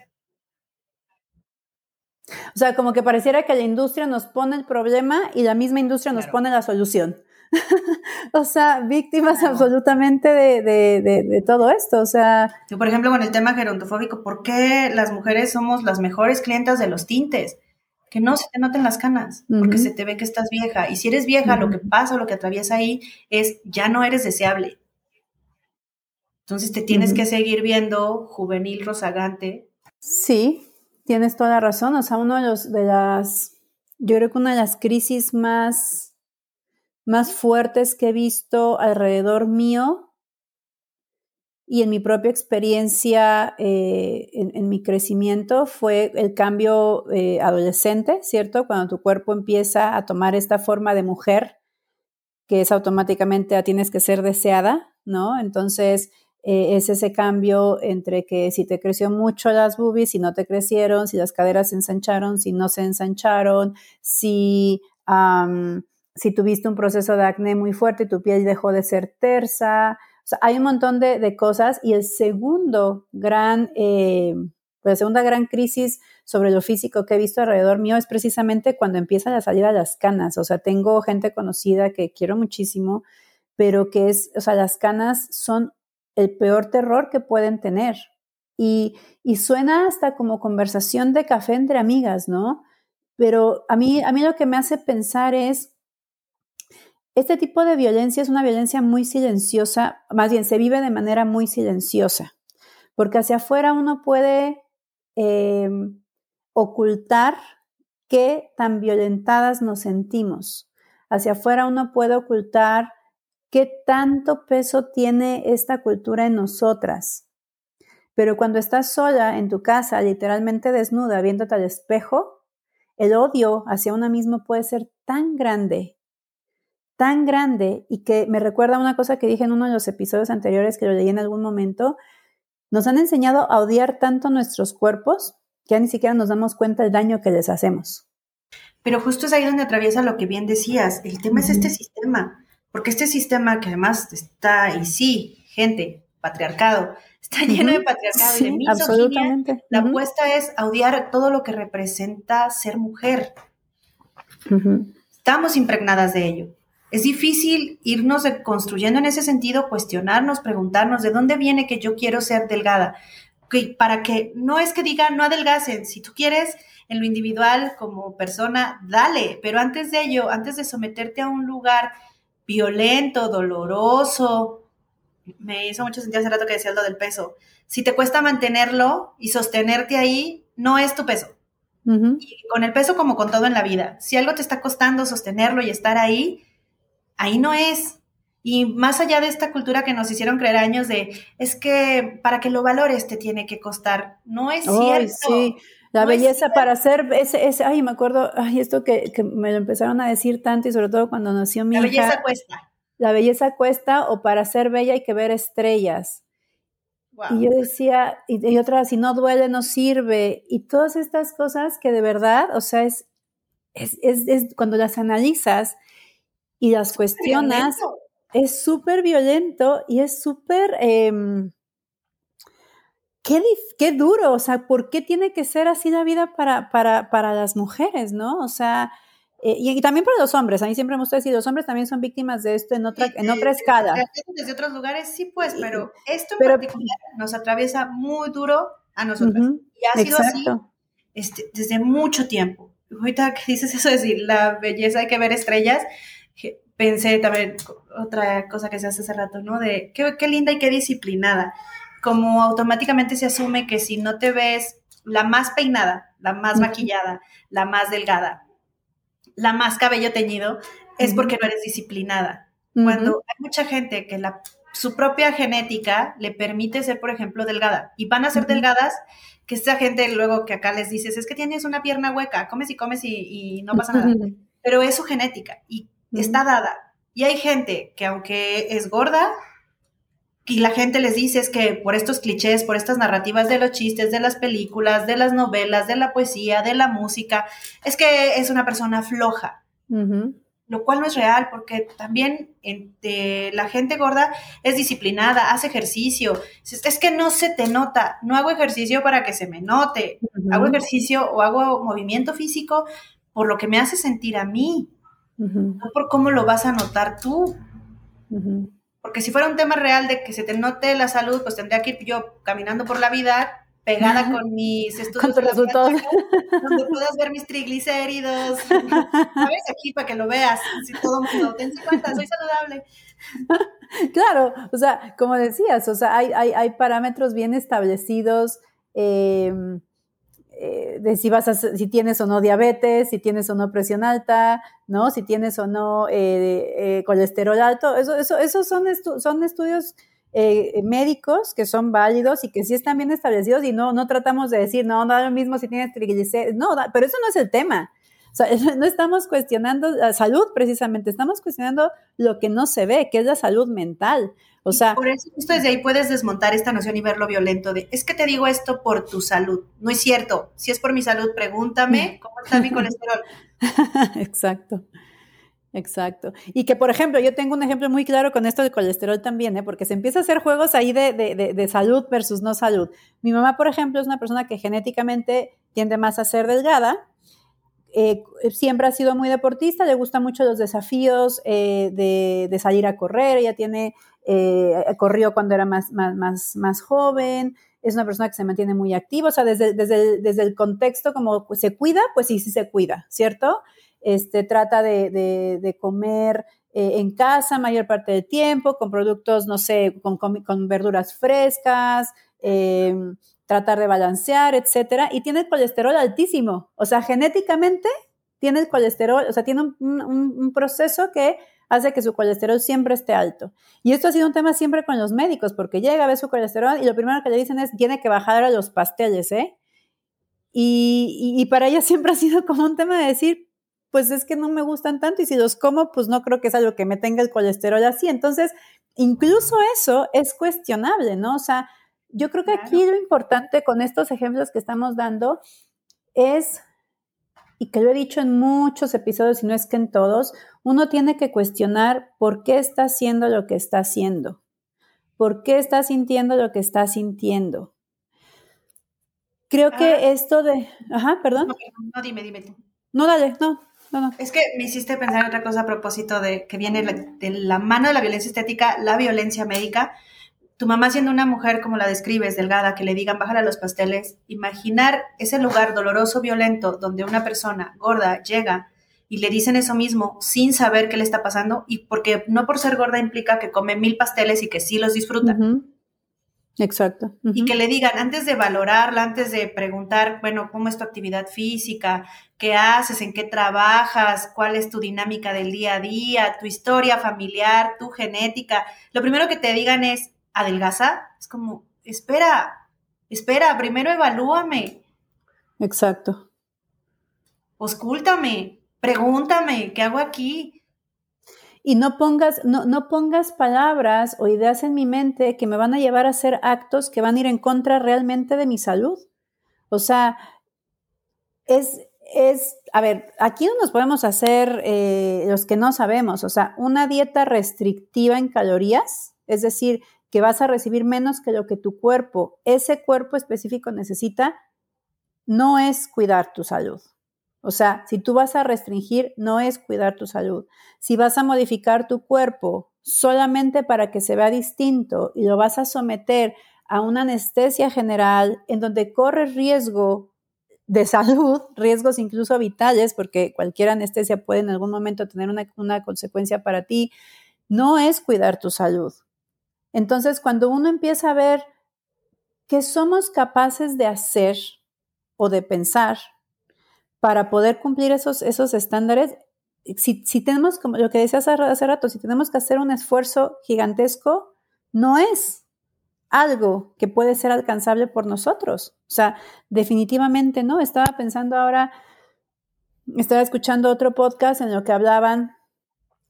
O sea, como que pareciera que la industria nos pone el problema y la misma industria nos pone la solución. o sea, víctimas absolutamente de, de, de, todo esto. O sea. por ejemplo, con el tema gerontofóbico, ¿por qué las mujeres somos las mejores clientas de los tintes? Que no se te noten las canas, porque se te ve que estás vieja. Y si eres vieja, lo que pasa, lo que atraviesa ahí es ya no eres deseable. Entonces te tienes que seguir viendo juvenil, rozagante. Sí, tienes toda la razón. O sea, uno de, los, de las, yo creo que una de las crisis más, más fuertes que he visto alrededor mío y en mi propia experiencia, eh, en, mi crecimiento, fue el cambio eh, adolescente, ¿cierto? Cuando tu cuerpo empieza a tomar esta forma de mujer, que es automáticamente tienes que ser deseada, ¿no? Entonces, eh, es ese cambio entre que si te creció mucho las boobies, si no te crecieron, si las caderas se ensancharon, si no se ensancharon, si, si tuviste un proceso de acné muy fuerte y tu piel dejó de ser tersa. O sea, hay un montón de, cosas. Y el segundo gran, eh, pues, la segunda gran crisis sobre lo físico que he visto alrededor mío es precisamente cuando empiezan a salir a las canas. O sea, tengo gente conocida que quiero muchísimo, pero que es, o sea, las canas son el peor terror que pueden tener. Y, suena hasta como conversación de café entre amigas, ¿no? Pero a mí, a mí lo que me hace pensar es, este tipo de violencia es una violencia muy silenciosa, más bien se vive de manera muy silenciosa, porque hacia afuera uno puede em, ocultar qué tan violentadas nos sentimos. Hacia afuera uno puede ocultar qué tanto peso tiene esta cultura en nosotras. Pero cuando estás sola en tu casa, literalmente desnuda, viéndote al espejo, el odio hacia uno mismo puede ser tan grande, tan grande, y que me recuerda una cosa que dije en uno de los episodios anteriores que lo leí en algún momento. Nos han enseñado a odiar tanto nuestros cuerpos que ya ni siquiera nos damos cuenta del daño que les hacemos. Pero justo es ahí donde atraviesa lo que bien decías. El tema es este sistema. Porque este sistema que además está, y sí, gente, patriarcado, está lleno de patriarcado y de misoginia, absolutamente. la apuesta es odiar todo lo que representa ser mujer. Estamos impregnadas de ello. Es difícil irnos construyendo en ese sentido, cuestionarnos, preguntarnos de dónde viene que yo quiero ser delgada. para que no es que diga no adelgacen, si tú quieres en lo individual como persona, dale, pero antes de ello, antes de someterte a un lugar violento, doloroso. Me hizo mucho sentido hace rato que decía lo del peso. Si te cuesta mantenerlo y sostenerte ahí, no es tu peso. Y con el peso como con todo en la vida. Si algo te está costando sostenerlo y estar ahí, ahí no es. Y más allá de esta cultura que nos hicieron creer años de, es que para que lo valores te tiene que costar. No es cierto. Sí. La belleza para ser, ese, ese, ay, me acuerdo, ay, esto que, que, me lo empezaron a decir tanto y sobre todo cuando nació mi hija. La belleza cuesta. La belleza cuesta o para ser bella hay que ver estrellas. Y yo decía, y, y, otra, si no duele, no sirve. Y todas estas cosas que de verdad, o sea, es, es, es, es cuando las analizas y las cuestionas, es súper violento y es súper... Eh, qué, qué duro, o sea, ¿por qué tiene que ser así la vida para, para, para las mujeres, no? O sea, eh, y, también para los hombres, a mí siempre me gusta decir, los hombres también son víctimas de esto en otra, en otra escala. Desde otros lugares sí, pues, pero esto en particular nos atraviesa muy duro a nosotros. y ha sido así este, desde mucho tiempo. Ahorita que dices eso de decir, la belleza hay que ver estrellas, pensé también otra cosa que se hace hace rato, ¿no? De qué, qué linda y qué disciplinada como automáticamente se asume que si no te ves la más peinada, la más maquillada, la más delgada, la más cabello teñido, es porque no eres disciplinada. Cuando hay mucha gente que la, su propia genética le permite ser, por ejemplo, delgada, y van a ser delgadas, que esa gente luego que acá les dices, es que tienes una pierna hueca, comes y comes y, no pasa nada. Pero es su genética y está dada. Y hay gente que aunque es gorda, y la gente les dice es que por estos clichés, por estas narrativas de los chistes, de las películas, de las novelas, de la poesía, de la música, es que es una persona floja. lo cual no es real, porque también entre la gente gorda es disciplinada, hace ejercicio. Es que no se te nota, no hago ejercicio para que se me note, hago ejercicio o hago movimiento físico por lo que me hace sentir a mí, no por cómo lo vas a notar tú. Porque si fuera un tema real de que se te note la salud, pues tendría que ir yo caminando por la vida pegada con mis estudios. Con tus resultados. Donde puedas ver mis triglicéridos. ¿Sabes? Aquí para que lo veas. Si todo el mundo, ten cuenta, soy saludable. Claro, o sea, como decías, o sea, hay, hay, hay parámetros bien establecidos. Em, eh, de si vas a, si tienes o no diabetes, si tienes o no presión alta, ¿no? Si tienes o no eh, eh, colesterol alto. Eso, eso, esos son, son estudios eh, médicos que son válidos y que sí están bien establecidos y no, no tratamos de decir, no, da lo mismo si tienes triglicéridos, no, pero eso no es el tema. O sea, no estamos cuestionando la salud precisamente, estamos cuestionando lo que no se ve, que es la salud mental. O sea, por eso justo desde ahí puedes desmontar esta noción y verlo violento de, es que te digo esto por tu salud. No es cierto. Si es por mi salud, pregúntame cómo está mi colesterol. Exacto. Exacto. Y que, por ejemplo, yo tengo un ejemplo muy claro con esto del colesterol también, ¿eh? porque se empieza a hacer juegos ahí de, de, de, salud versus no salud. Mi mamá, por ejemplo, es una persona que genéticamente tiende más a ser delgada. Eh, siempre ha sido muy deportista, le gustan mucho los desafíos eh, de, salir a correr. Ella tiene, eh, corrió cuando era más, más, más, más joven es una persona que se mantiene muy activa, o sea, desde, desde, desde el contexto como se cuida, pues sí, sí se cuida, ¿cierto? este, trata de, comer eh, en casa mayor parte del tiempo, con productos, no sé, con, verduras frescas, em, tratar de balancear, etcétera, y tiene el colesterol altísimo. O sea, genéticamente tiene el colesterol, o sea, tiene un, proceso que hace que su colesterol siempre esté alto. Y esto ha sido un tema siempre con los médicos, porque llega a ver su colesterol y lo primero que le dicen es, tiene que bajar a los pasteles, ¿eh? Y, para ella siempre ha sido como un tema de decir, pues es que no me gustan tanto y si los como, pues no creo que es algo que me tenga el colesterol así. Entonces, incluso eso es cuestionable, ¿no? O sea, yo creo que aquí lo importante con estos ejemplos que estamos dando es, y que lo he dicho en muchos episodios y no es que en todos, uno tiene que cuestionar por qué está haciendo lo que está haciendo, por qué está sintiendo lo que está sintiendo. Creo que ah. esto de... Ajá, perdón. No, no, dime, dime tú. No, dale, no. Es que me hiciste pensar en otra cosa a propósito de que viene de la mano de la violencia estética, la violencia médica. Tu mamá siendo una mujer como la describes, delgada, que le digan bájale a los pasteles, imaginar ese lugar doloroso, violento, donde una persona gorda llega y le dicen eso mismo sin saber qué le está pasando y porque no por ser gorda implica que come mil pasteles y que sí los disfruta. Exacto. Y que le digan, antes de valorarla, antes de preguntar, bueno, ¿cómo es tu actividad física? ¿Qué haces? ¿En qué trabajas? ¿Cuál es tu dinámica del día a día? ¿Tu historia familiar? ¿Tu genética? Lo primero que te digan es, ¿adelgaza? Es como, espera, espera, primero evalúame. Exacto. Oscúltame, pregúntame, ¿qué hago aquí? y no pongas, no, no pongas palabras o ideas en mi mente que me van a llevar a hacer actos que van a ir en contra realmente de mi salud. O sea, es, es, a ver, aquí no nos podemos hacer eh, los que no sabemos, o sea, una dieta restrictiva en calorías, es decir, que vas a recibir menos que lo que tu cuerpo, ese cuerpo específico necesita, no es cuidar tu salud. O sea, si tú vas a restringir, no es cuidar tu salud. Si vas a modificar tu cuerpo solamente para que se vea distinto y lo vas a someter a una anestesia general en donde corres riesgo de salud, riesgos incluso vitales, porque cualquier anestesia puede en algún momento tener una, una consecuencia para ti, no es cuidar tu salud. Entonces, cuando uno empieza a ver qué somos capaces de hacer o de pensar para poder cumplir esos, esos estándares, si, si, tenemos, como lo que decías hace rato, si tenemos que hacer un esfuerzo gigantesco, no es algo que puede ser alcanzable por nosotros. O sea, definitivamente no. Estaba pensando ahora, estaba escuchando otro podcast en lo que hablaban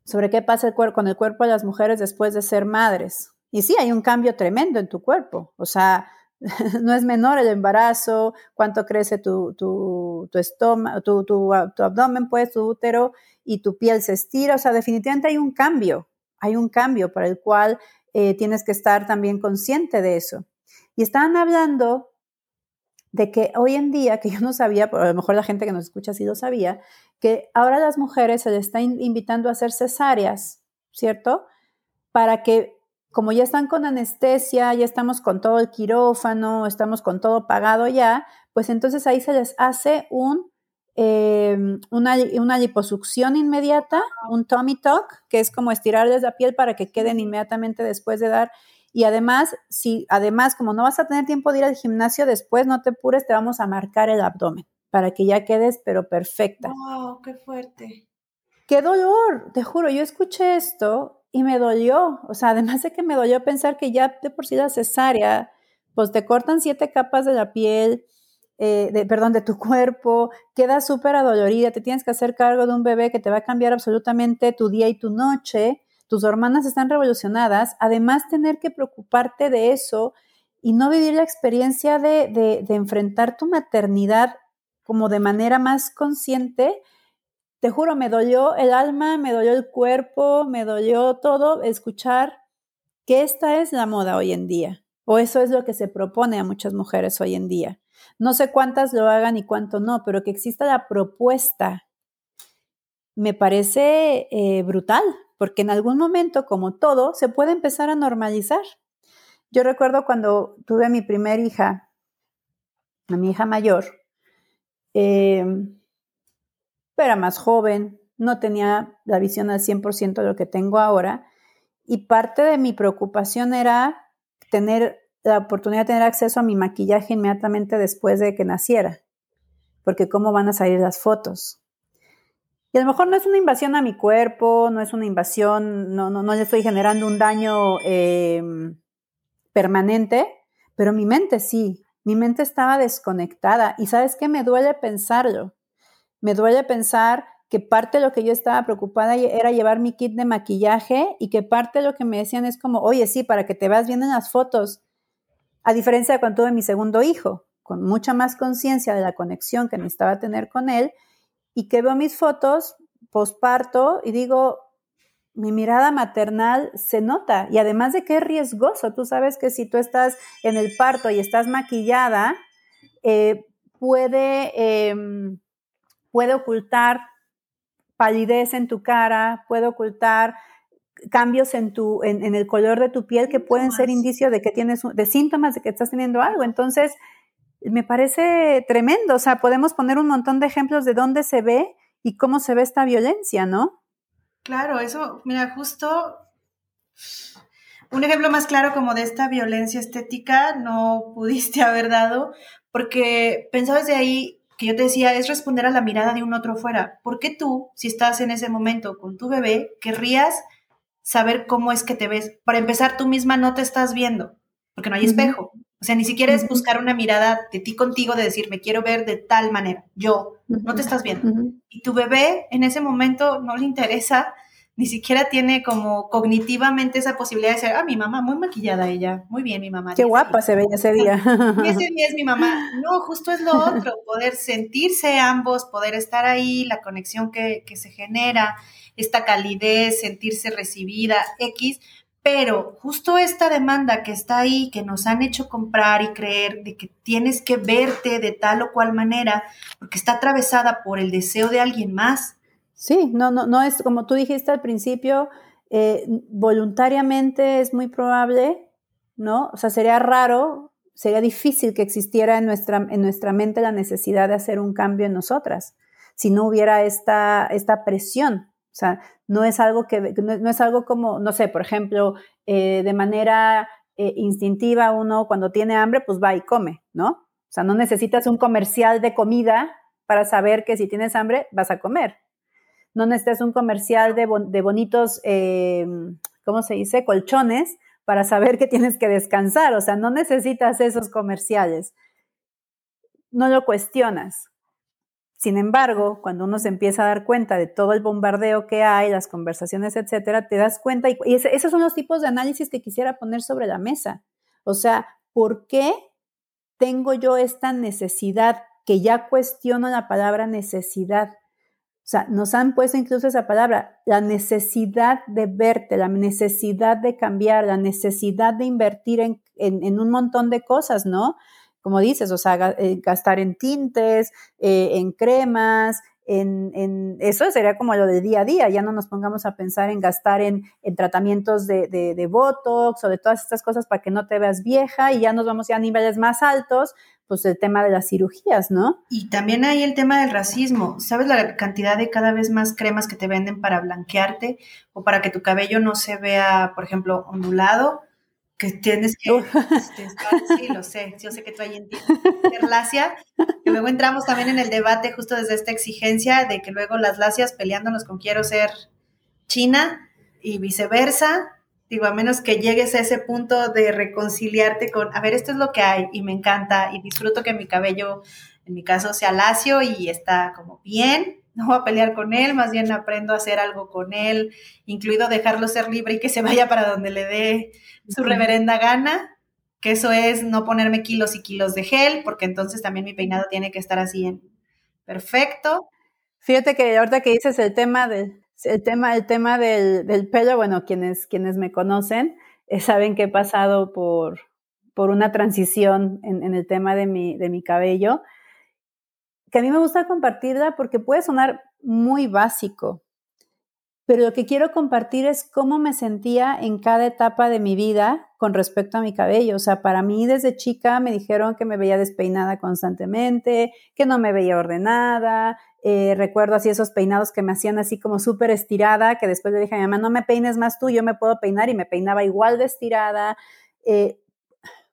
sobre qué pasa con el cuerpo de las mujeres después de ser madres. Y sí, hay un cambio tremendo en tu cuerpo. O sea, no es menor el embarazo, cuánto crece tu, tu, tu estómago, tu, tu, abdomen, pues, tu útero y tu piel se estira. O sea, definitivamente hay un cambio, hay un cambio para el cual eh, tienes que estar también consciente de eso. Y estaban hablando de que hoy en día, que yo no sabía, pero a lo mejor la gente que nos escucha sí lo sabía, que ahora las mujeres se les está invitando a hacer cesáreas, ¿cierto? Para que, como ya están con anestesia, ya estamos con todo el quirófano, estamos con todo pagado ya, pues entonces ahí se les hace un, em, una, una, liposucción inmediata, un tummy tuck, que es como estirarles la piel para que queden inmediatamente después de dar y además, si además, como no vas a tener tiempo de ir al gimnasio después, no te apures, te vamos a marcar el abdomen para que ya quedes, pero perfecta. ¡Wow! ¡Qué fuerte! ¡Qué dolor! Te juro, yo escuché esto y me dolió. O sea, además de que me dolió pensar que ya de por sí la cesárea, pues te cortan siete capas de la piel, eh, de, perdón, de tu cuerpo, quedas súper adolorida, te tienes que hacer cargo de un bebé que te va a cambiar absolutamente tu día y tu noche tus hormonas están revolucionadas, además tener que preocuparte de eso y no vivir la experiencia de, enfrentar tu maternidad como de manera más consciente, te juro, me dolió el alma, me dolió el cuerpo, me dolió todo escuchar que esta es la moda hoy en día, o eso es lo que se propone a muchas mujeres hoy en día. No sé cuántas lo hagan y cuánto no, pero que exista la propuesta me parece eh, brutal, porque en algún momento, como todo, se puede empezar a normalizar. Yo recuerdo cuando tuve a mi primera hija, a mi hija mayor, eh, era más joven, no tenía la visión al 100% de lo que tengo ahora, y parte de mi preocupación era tener la oportunidad de tener acceso a mi maquillaje inmediatamente después de que naciera, porque cómo van a salir las fotos. Y a lo mejor no es una invasión a mi cuerpo, no es una invasión, no, no, no le estoy generando un daño em, permanente, pero mi mente sí, mi mente estaba desconectada. Y sabes qué, me duele pensarlo. Me duele pensar que parte de lo que yo estaba preocupada era llevar mi kit de maquillaje y que parte de lo que me decían es como, oye, sí, para que te veas bien en las fotos. A diferencia de cuando tuve mi segundo hijo, con mucha más conciencia de la conexión que necesitaba tener con él, y que veo mis fotos posparto y digo, mi mirada maternal se nota y además de que es riesgoso, tú sabes que si tú estás en el parto y estás maquillada, eh, puede, em, puede ocultar palidez en tu cara, puede ocultar cambios en, tu, en, el color de tu piel que pueden ser indicio de que tienes, de síntomas de que estás teniendo algo. Entonces, me parece tremendo. O sea, podemos poner un montón de ejemplos de dónde se ve y cómo se ve esta violencia, ¿no? Claro, eso, mira, justo un ejemplo más claro como de esta violencia estética no pudiste haber dado, porque pensabas de ahí que yo te decía, es responder a la mirada de un otro fuera. ¿Por qué tú, si estás en ese momento con tu bebé, querrías saber cómo es que te ves? Para empezar, tú misma no te estás viendo, porque no hay espejo. O sea, ni siquiera es buscar una mirada de ti contigo, de decir, me quiero ver de tal manera. Yo, no te estás viendo. Y tu bebé en ese momento no le interesa, ni siquiera tiene como cognitivamente esa posibilidad de decir, ah, mi mamá, muy maquillada ella, muy bien mi mamá. Qué guapa se ve ese día. Y ese día es mi mamá. No, justo es lo otro, poder sentirse ambos, poder estar ahí, la conexión que, que se genera, esta calidez, sentirse recibida, X, pero justo esta demanda que está ahí, que nos han hecho comprar y creer de que tienes que verte de tal o cual manera, porque está atravesada por el deseo de alguien más. Sí, no, no, no es como tú dijiste al principio, eh, voluntariamente es muy probable, ¿no? O sea, sería raro, sería difícil que existiera en nuestra, en nuestra mente la necesidad de hacer un cambio en nosotras, si no hubiera esta, esta presión o sea, no es algo que, no, es algo como, no sé, por ejemplo, eh, de manera eh, instintiva uno cuando tiene hambre, pues va y come, ¿no? O sea, no necesitas un comercial de comida para saber que si tienes hambre vas a comer. No necesitas un comercial de, bonitos, eh, ¿cómo se dice? Colchones para saber que tienes que descansar. O sea, no necesitas esos comerciales. No lo cuestionas. Sin embargo, cuando uno se empieza a dar cuenta de todo el bombardeo que hay, las conversaciones, etcétera, te das cuenta, y, esos son los tipos de análisis que quisiera poner sobre la mesa. O sea, ¿por qué tengo yo esta necesidad, que ya cuestiono la palabra necesidad. Sea, nos han puesto incluso esa palabra, la necesidad de verte, la necesidad de cambiar, la necesidad de invertir en, en, un montón de cosas, ¿no? Como dices, o sea, eh, gastar en tintes, eh, en cremas, en, eso sería como lo de día a día, ya no nos pongamos a pensar en gastar en, tratamientos de, de, Botox o de todas estas cosas para que no te veas vieja y ya nos vamos ya a niveles más altos, pues el tema de las cirugías, ¿no? Y también hay el tema del racismo. ¿Sabes la cantidad de cada vez más cremas que te venden para blanquearte o para que tu cabello no se vea, por ejemplo, ondulado? Que tienes que, este, sí, lo sé, yo sé que tú hay en ti, lacia, que luego entramos también en el debate justo desde esta exigencia de que luego las lacias peleándonos con quiero ser China y viceversa, digo, a menos que llegues a ese punto de reconciliarte con, a ver, esto es lo que hay y me encanta y disfruto que mi cabello, en mi caso, sea lacio y está como bien, no voy a pelear con él, más bien aprendo a hacer algo con él, incluido dejarlo ser libre y que se vaya para donde le dé su reverenda gana, que eso es no ponerme kilos y kilos de gel, porque entonces también mi peinado tiene que estar así en perfecto. Fíjate que ahorita que dices el tema del, el tema, el tema del, pelo, bueno, quienes, quienes me conocen eh, saben que he pasado por, por una transición en, en el tema de mi, de mi cabello que a mí me gusta compartirla porque puede sonar muy básico, pero lo que quiero compartir es cómo me sentía en cada etapa de mi vida con respecto a mi cabello. O sea, para mí desde chica me dijeron que me veía despeinada constantemente, que no me veía ordenada. Eh, recuerdo así esos peinados que me hacían así como súper estirada, que después le dije a mi mamá, no me peines más tú, yo me puedo peinar y me peinaba igual de estirada. Eh,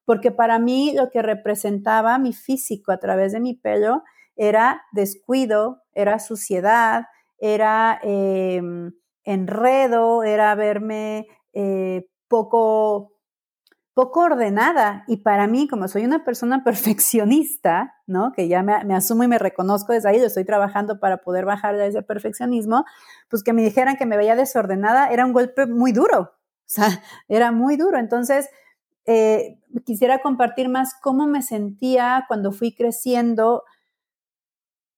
porque para mí lo que representaba mi físico a través de mi pelo era descuido, era suciedad, era em, enredo, era verme eh, poco, poco ordenada. Y para mí, como soy una persona perfeccionista, ¿no? Que ya me, asumo y me reconozco desde ahí, estoy trabajando para poder bajar de ese perfeccionismo, pues que me dijeran que me veía desordenada era un golpe muy duro. O sea, era muy duro. Entonces, eh, quisiera compartir más cómo me sentía cuando fui creciendo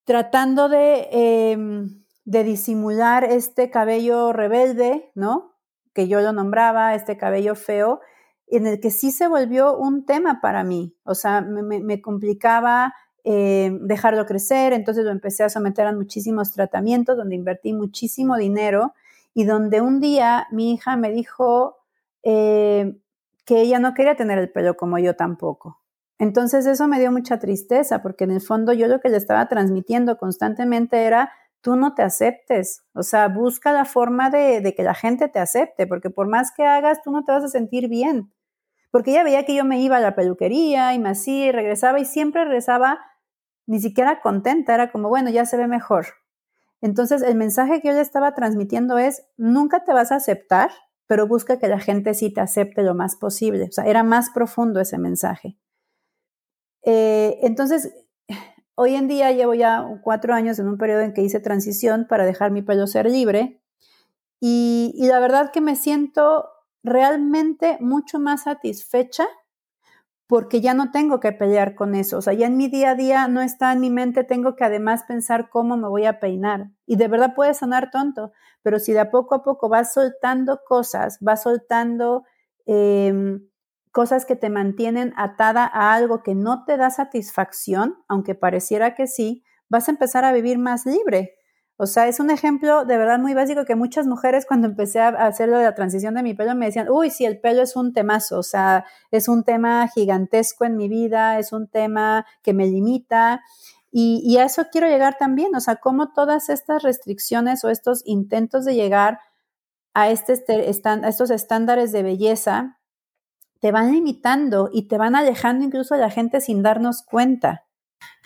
tratando em, de, disimular este cabello rebelde, ¿no? Que yo lo nombraba, este cabello feo, en el que sí se volvió un tema para mí. O sea, me, complicaba em, dejarlo crecer, entonces lo empecé a someter a muchísimos tratamientos donde invertí muchísimo dinero y donde un día mi hija me dijo eh, que ella no quería tener el pelo como yo tampoco. Entonces eso me dio mucha tristeza porque en el fondo yo lo que le estaba transmitiendo constantemente era, tú no te aceptes, o sea, busca la forma de, que la gente te acepte, porque por más que hagas, tú no te vas a sentir bien. Porque ella veía que yo me iba a la peluquería y me hacía y regresaba y siempre regresaba ni siquiera contenta, era como, bueno, ya se ve mejor. Entonces el mensaje que yo le estaba transmitiendo es, nunca te vas a aceptar, pero busca que la gente sí te acepte lo más posible. O sea, era más profundo ese mensaje. Eh, entonces, hoy en día llevo ya cuatro años en un periodo en que hice transición para dejar mi pelo ser libre y, y la verdad que me siento realmente mucho más satisfecha porque ya no tengo que pelear con eso. O sea, ya en mi día a día no está en mi mente, tengo que además pensar cómo me voy a peinar. Y de verdad puede sonar tonto, pero si de poco a poco vas soltando cosas, vas soltando eh, cosas que te mantienen atada a algo que no te da satisfacción, aunque pareciera que sí, vas a empezar a vivir más libre. O sea, es un ejemplo de verdad muy básico que muchas mujeres cuando empecé a hacerlo de la transición de mi pelo me decían, uy, sí, el pelo es un temazo, o sea, es un tema gigantesco en mi vida, es un tema que me limita. Y, a eso quiero llegar también, o sea, cómo todas estas restricciones o estos intentos de llegar a, este, a estos estándares de belleza te van limitando y te van alejando incluso a la gente sin darnos cuenta.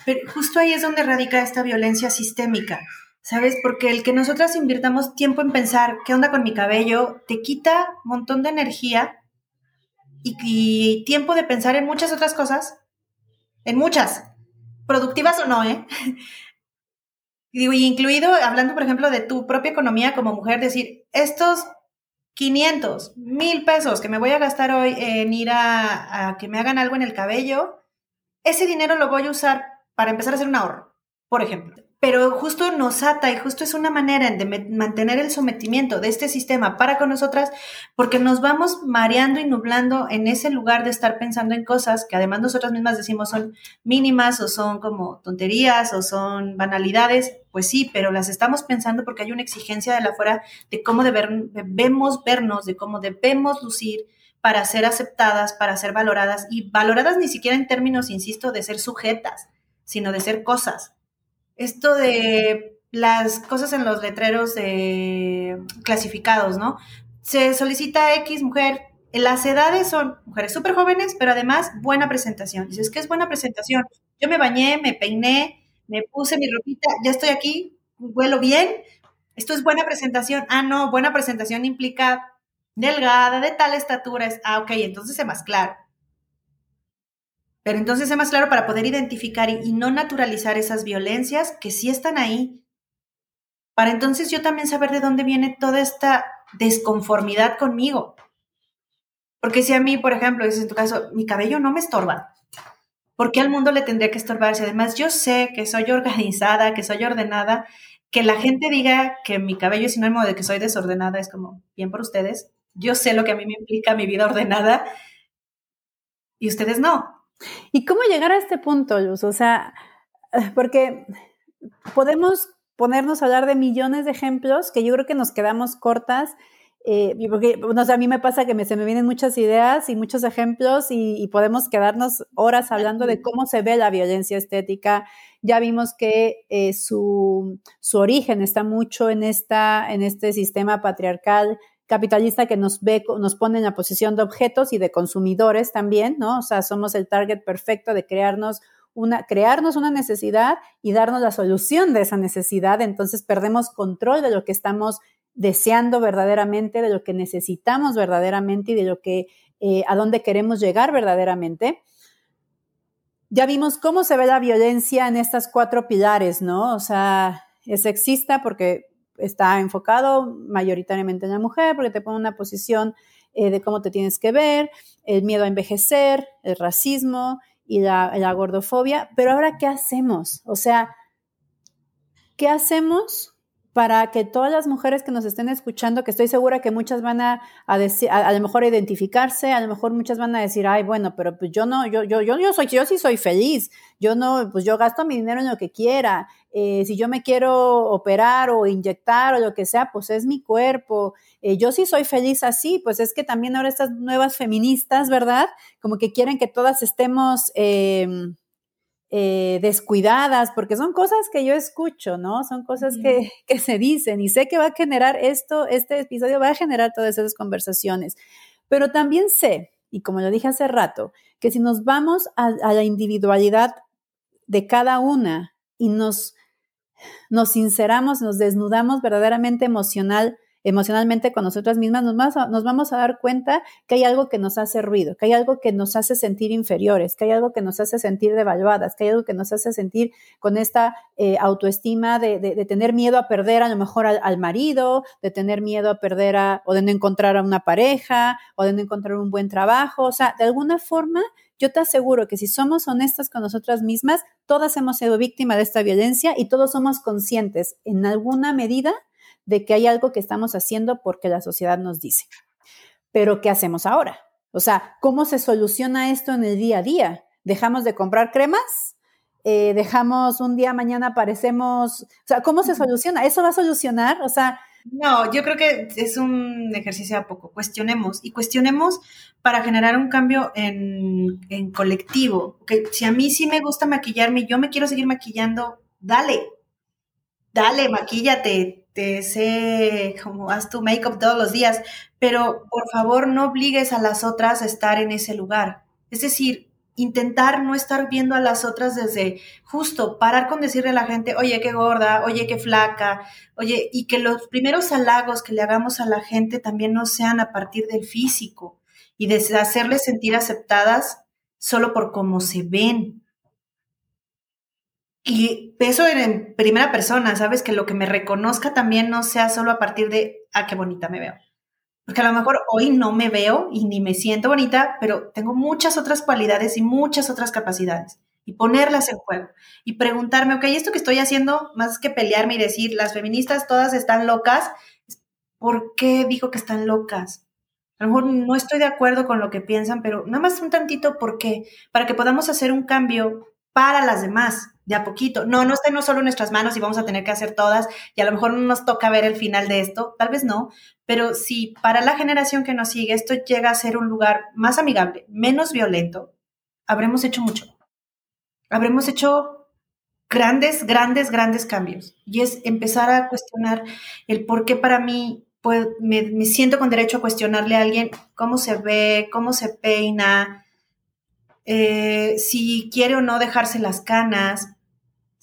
Pero justo ahí es donde radica esta violencia sistémica, ¿sabes? Porque el que nosotras invirtamos tiempo en pensar qué onda con mi cabello te quita un montón de energía y, tiempo de pensar en muchas otras cosas, en muchas, productivas o no, ¿eh? Incluido, hablando, por ejemplo, de tu propia economía como mujer, decir, estos 500, 1000 pesos que me voy a gastar hoy en ir a, que me hagan algo en el cabello, ese dinero lo voy a usar para empezar a hacer un ahorro, por ejemplo pero justo nos ata y justo es una manera de mantener el sometimiento de este sistema para con nosotras, porque nos vamos mareando y nublando en ese lugar de estar pensando en cosas que además nosotras mismas decimos son mínimas o son como tonterías o son banalidades, pues sí, pero las estamos pensando porque hay una exigencia de la afuera de cómo debemos vernos, de cómo debemos lucir para ser aceptadas, para ser valoradas y valoradas ni siquiera en términos, insisto, de ser sujetas, sino de ser cosas esto de las cosas en los letreros de clasificados, ¿no? Se solicita X mujer. Las edades son mujeres súper jóvenes, pero además buena presentación. Dices, ¿qué es buena presentación? Yo me bañé, me peiné, me puse mi ropita, ya estoy aquí, vuelo bien. Esto es buena presentación. Ah, no, buena presentación implica delgada, de tal estatura. ah, ok, entonces es más claro. Pero entonces es más claro para poder identificar y, no naturalizar esas violencias que sí están ahí. Para entonces yo también saber de dónde viene toda esta desconformidad conmigo. Porque si a mí, por ejemplo, es en tu caso, mi cabello no me estorba, ¿por qué al mundo le tendría que estorbar? Si además yo sé que soy organizada, que soy ordenada, que la gente diga que mi cabello es sinónimo de que soy desordenada, es como, bien por ustedes. Yo sé lo que a mí me implica mi vida ordenada y ustedes no. ¿Y cómo llegar a este punto, Luz? O sea, porque podemos ponernos a hablar de millones de ejemplos que yo creo que nos quedamos cortas. Eh, porque a mí me pasa que me, se me vienen muchas ideas y muchos ejemplos y, podemos quedarnos horas hablando de cómo se ve la violencia estética. Ya vimos que eh, su, su, origen está mucho en, esta, en este sistema patriarcal capitalista que nos ve, nos pone en la posición de objetos y de consumidores también, ¿no? O sea, somos el target perfecto de crearnos una, crearnos una necesidad y darnos la solución de esa necesidad. Entonces perdemos control de lo que estamos deseando verdaderamente, de lo que necesitamos verdaderamente y de lo que, eh, a dónde queremos llegar verdaderamente. Ya vimos cómo se ve la violencia en estas cuatro pilares, ¿no? O sea, es sexista porque está enfocado mayoritariamente en la mujer porque te pone una posición eh, de cómo te tienes que ver, el miedo a envejecer, el racismo y la, la gordofobia. Pero ahora, ¿qué hacemos? O sea, ¿qué hacemos para que todas las mujeres que nos estén escuchando, que estoy segura que muchas van a, decir, a, lo mejor identificarse, a lo mejor muchas van a decir, ay, bueno, pero pues yo no, yo, yo, yo, yo soy, yo sí soy feliz, yo no, pues yo gasto mi dinero en lo que quiera, eh, si yo me quiero operar o inyectar o lo que sea, pues es mi cuerpo, eh, yo sí soy feliz así, pues es que también ahora estas nuevas feministas, ¿verdad? Como que quieren que todas estemos... Em, eh, descuidadas, porque son cosas que yo escucho, ¿no? Son cosas que, se dicen y sé que va a generar esto, este episodio va a generar todas esas conversaciones, pero también sé, y como lo dije hace rato, que si nos vamos a, a la individualidad de cada una y nos, nos sinceramos, nos desnudamos verdaderamente emocional, emocionalmente con nosotras mismas, nos vamos, a, dar cuenta que hay algo que nos hace ruido, que hay algo que nos hace sentir inferiores, que hay algo que nos hace sentir devaluadas, que hay algo que nos hace sentir con esta eh, autoestima de, tener miedo a perder a lo mejor al, marido, de tener miedo a perder a, o de no encontrar a una pareja, o de no encontrar un buen trabajo. O sea, de alguna forma, yo te aseguro que si somos honestas con nosotras mismas, todas hemos sido víctimas de esta violencia y todos somos conscientes en alguna medida de que hay algo que estamos haciendo porque la sociedad nos dice. Pero ¿qué hacemos ahora? O sea, ¿cómo se soluciona esto en el día a día? ¿Dejamos de comprar cremas? Eh, ¿Dejamos un día, mañana aparecemos? O sea, ¿cómo se soluciona? ¿Eso va a solucionar? O sea... No, yo creo que es un ejercicio a poco. Cuestionemos y cuestionemos para generar un cambio en, en colectivo. Que si a mí sí me gusta maquillarme, yo me quiero seguir maquillando, dale, dale, maquíllate, te sé como haz tu make-up todos los días, pero por favor no obligues a las otras a estar en ese lugar. Es decir, intentar no estar viendo a las otras desde justo parar con decirle a la gente, oye, qué gorda, oye, qué flaca, oye, y que los primeros halagos que le hagamos a la gente también no sean a partir del físico y de hacerles sentir aceptadas solo por cómo se ven, y eso en primera persona, ¿sabes? Que lo que me reconozca también no sea solo a partir de, ah, qué bonita me veo. Porque a lo mejor hoy no me veo y ni me siento bonita, pero tengo muchas otras cualidades y muchas otras capacidades. y ponerlas en juego y preguntarme, ok, esto que estoy haciendo, más que pelearme y decir, las feministas todas están locas, ¿por qué digo que están locas? A lo mejor no estoy de acuerdo con lo que piensan, pero nada más un tantito, ¿por qué? Para que podamos hacer un cambio para las demás, de a poquito. No, no está no solo en nuestras manos y vamos a tener que hacer todas y a lo mejor no nos toca ver el final de esto, tal vez no, pero si para la generación que nos sigue esto llega a ser un lugar más amigable, menos violento, habremos hecho mucho. Habremos hecho grandes, grandes, grandes cambios. Y es empezar a cuestionar el por qué para mí pues, me, siento con derecho a cuestionarle a alguien cómo se ve, cómo se peina, eh, si quiere o no dejarse las canas,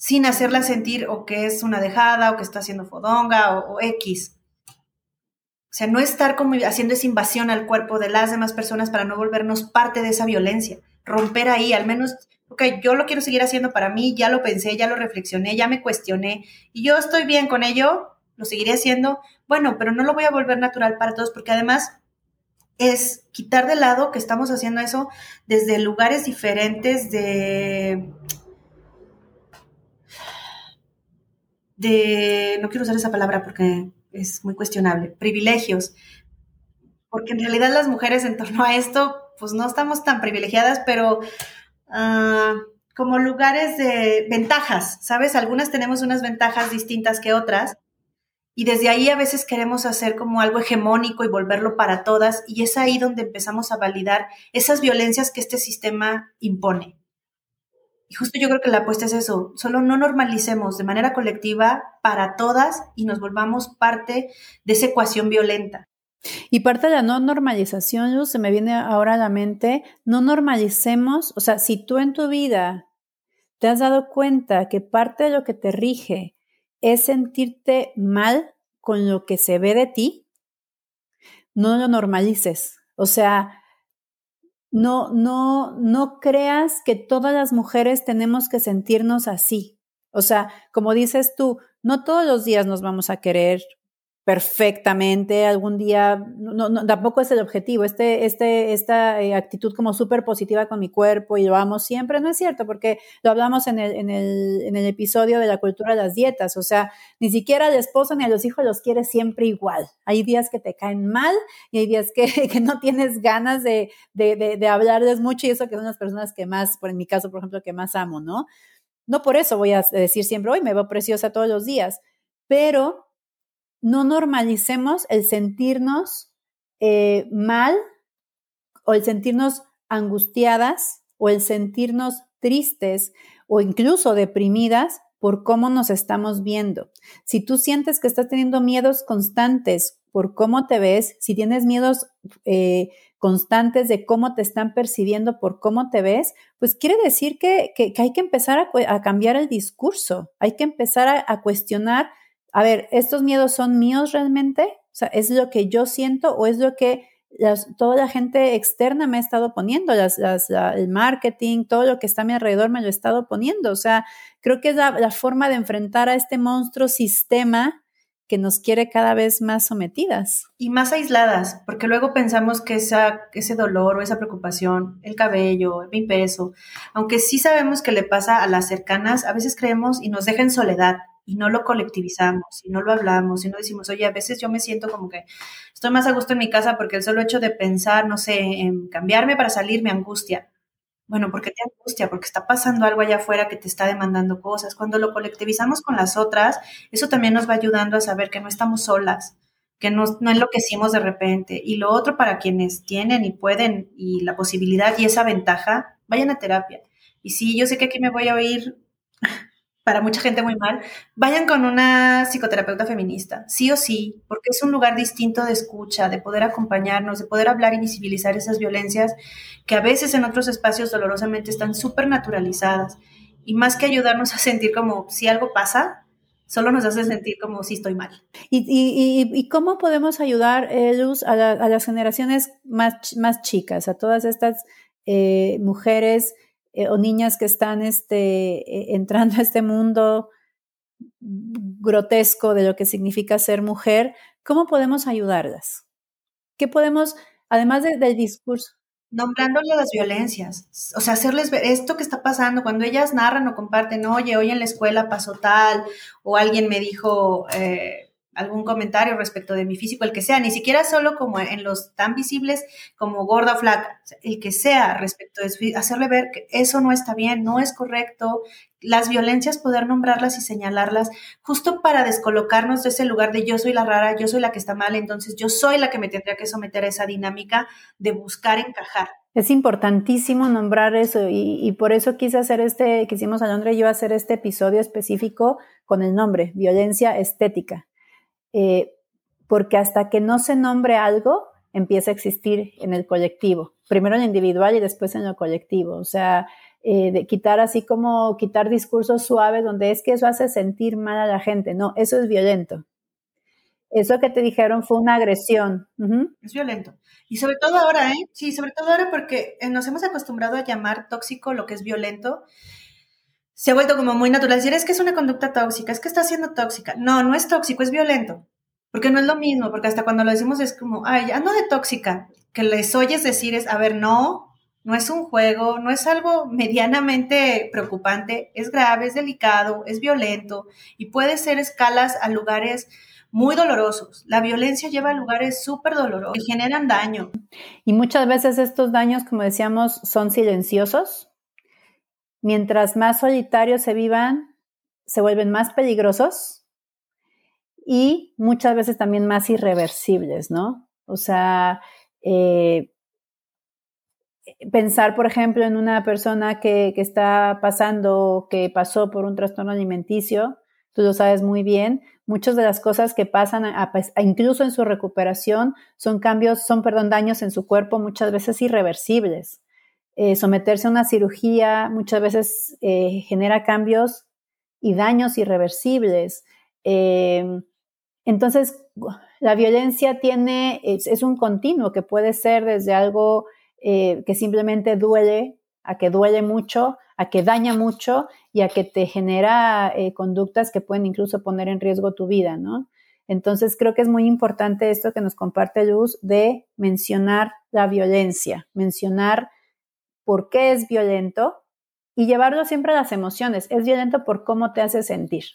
sin hacerla sentir o que es una dejada o que está haciendo fodonga o, X. O sea, no estar como haciendo esa invasión al cuerpo de las demás personas para no volvernos parte de esa violencia. Romper ahí, al menos, ok, yo lo quiero seguir haciendo para mí, ya lo pensé, ya lo reflexioné, ya me cuestioné y yo estoy bien con ello, lo seguiré haciendo. Bueno, pero no lo voy a volver natural para todos porque además es quitar de lado que estamos haciendo eso desde lugares diferentes de de, no quiero usar esa palabra porque es muy cuestionable, privilegios. Porque en realidad las mujeres en torno a esto, pues no estamos tan privilegiadas, pero ah, como lugares de ventajas, ¿sabes? Algunas tenemos unas ventajas distintas que otras. Y desde ahí a veces queremos hacer como algo hegemónico y volverlo para todas. Y es ahí donde empezamos a validar esas violencias que este sistema impone. Y justo yo creo que la apuesta es eso, solo no normalicemos de manera colectiva para todas y nos volvamos parte de esa ecuación violenta. Y parte de la no normalización, Luz, se me viene ahora a la mente, no normalicemos, o sea, si tú en tu vida te has dado cuenta que parte de lo que te rige es sentirte mal con lo que se ve de ti, no lo normalices. O sea, no, no, no creas que todas las mujeres tenemos que sentirnos así. O sea, como dices tú, no todos los días nos vamos a querer perfectamente, algún día, no, tampoco es el objetivo, este, este, esta eh, actitud como súper positiva con mi cuerpo y lo amo siempre, no es cierto, porque lo hablamos en el, en, el, episodio de la cultura de las dietas, o sea, ni siquiera al esposo ni a los hijos los quieres siempre igual. Hay días que te caen mal y hay días que, que no tienes ganas de, de, de, de hablarles mucho y eso que son las personas que más, por en mi caso, por ejemplo, que más amo, ¿no? No por eso voy a decir siempre, hoy me veo preciosa todos los días, pero no normalicemos el sentirnos eh, mal o el sentirnos angustiadas o el sentirnos tristes o incluso deprimidas por cómo nos estamos viendo. Si tú sientes que estás teniendo miedos constantes por cómo te ves, si tienes miedos eh, constantes de cómo te están percibiendo por cómo te ves, pues quiere decir que, hay que empezar a, cambiar el discurso, hay que empezar a cuestionar a ver, ¿estos miedos son míos realmente? O sea, ¿es lo que yo siento o es lo que toda la gente externa me ha estado poniendo? el marketing, todo lo que está a mi alrededor me lo ha estado poniendo. O sea, creo que es la, forma de enfrentar a este monstruo sistema que nos quiere cada vez más sometidas. Y más aisladas, porque luego pensamos que esa, ese dolor o esa preocupación, el cabello, mi peso, aunque sí sabemos que le pasa a las cercanas, a veces creemos y nos deja en soledad y no lo colectivizamos y no lo hablamos y no decimos, oye, a veces yo me siento como que estoy más a gusto en mi casa porque el solo hecho de pensar, no sé, en cambiarme para salir me angustia. Bueno, ¿por qué te angustia? Porque está pasando algo allá afuera que te está demandando cosas. Cuando lo colectivizamos con las otras, eso también nos va ayudando a saber que no estamos solas, que no, no enloquecimos de repente. Y lo otro para quienes tienen y pueden y la posibilidad y esa ventaja, vayan a terapia. Y sí, yo sé que aquí me voy a oír para mucha gente muy mal, vayan con una psicoterapeuta feminista, sí o sí, porque es un lugar distinto de escucha, de poder acompañarnos, de poder hablar y visibilizar esas violencias que a veces en otros espacios dolorosamente están súper naturalizadas. Y más que ayudarnos a sentir como si algo pasa, solo nos hace sentir como si estoy mal. ¿Y, cómo podemos ayudar, eh, a, las generaciones más, más chicas, a todas estas eh, mujeres? Eh, o niñas que están este, e, entrando a este mundo grotesco de lo que significa ser mujer, ¿cómo podemos ayudarlas? ¿Qué podemos, además del discurso? nombrándole las violencias, o sea, hacerles ver esto que está pasando, cuando ellas narran o comparten, oye, hoy en la escuela pasó tal, o alguien me dijo eh, algún comentario respecto de mi físico, el que sea, ni siquiera solo como en los tan visibles como gorda o flaca, el que sea respecto de hacerle ver que eso no está bien, no es correcto, las violencias poder nombrarlas y señalarlas justo para descolocarnos de ese lugar de yo soy la rara, yo soy la que está mal, entonces yo soy la que me tendría que someter a esa dinámica de buscar encajar. Es importantísimo nombrar eso y, por eso quise hacer este, quisimos Alondra y yo hacer este episodio específico con el nombre, violencia estética eh, porque hasta que no se nombre algo, empieza a existir en el colectivo, primero en lo individual y después en lo colectivo. O sea, eh, de quitar así como quitar discursos suaves donde es que eso hace sentir mal a la gente. No, eso es violento. Eso que te dijeron fue una agresión. Es violento. Y sobre todo ahora, ¿eh? Sí, sobre todo ahora porque eh, nos hemos acostumbrado a llamar tóxico lo que es violento se ha vuelto como muy natural decir, es que es una conducta tóxica, es que está siendo tóxica. No, no es tóxico, es violento. Porque no es lo mismo, porque hasta cuando lo decimos es como, ay, ya no de tóxica. Que les oyes decir es, a ver, no, no es un juego, no es algo medianamente preocupante, es grave, es delicado, es violento y puede ser escalas a lugares muy dolorosos. La violencia lleva a lugares súper dolorosos que generan daño. Y muchas veces estos daños, como decíamos, son silenciosos, mientras más solitarios se vivan, se vuelven más peligrosos y muchas veces también más irreversibles, ¿no? O sea, eh, pensar, por ejemplo, en una persona que, está pasando, que pasó por un trastorno alimenticio, tú lo sabes muy bien, muchas de las cosas que pasan, incluso en su recuperación, son cambios, son, perdón, daños en su cuerpo muchas veces irreversibles. Eh, someterse a una cirugía muchas veces eh, genera cambios y daños irreversibles. Em, entonces, la violencia tiene, es, un continuo que puede ser desde algo eh, que simplemente duele, a que duele mucho, a que daña mucho y a que te genera conductas que pueden incluso poner en riesgo tu vida, ¿no? Entonces creo que es muy importante esto que nos comparte Luz de mencionar la violencia, mencionar por qué es violento y llevarlo siempre a las emociones. Es violento por cómo te hace sentir.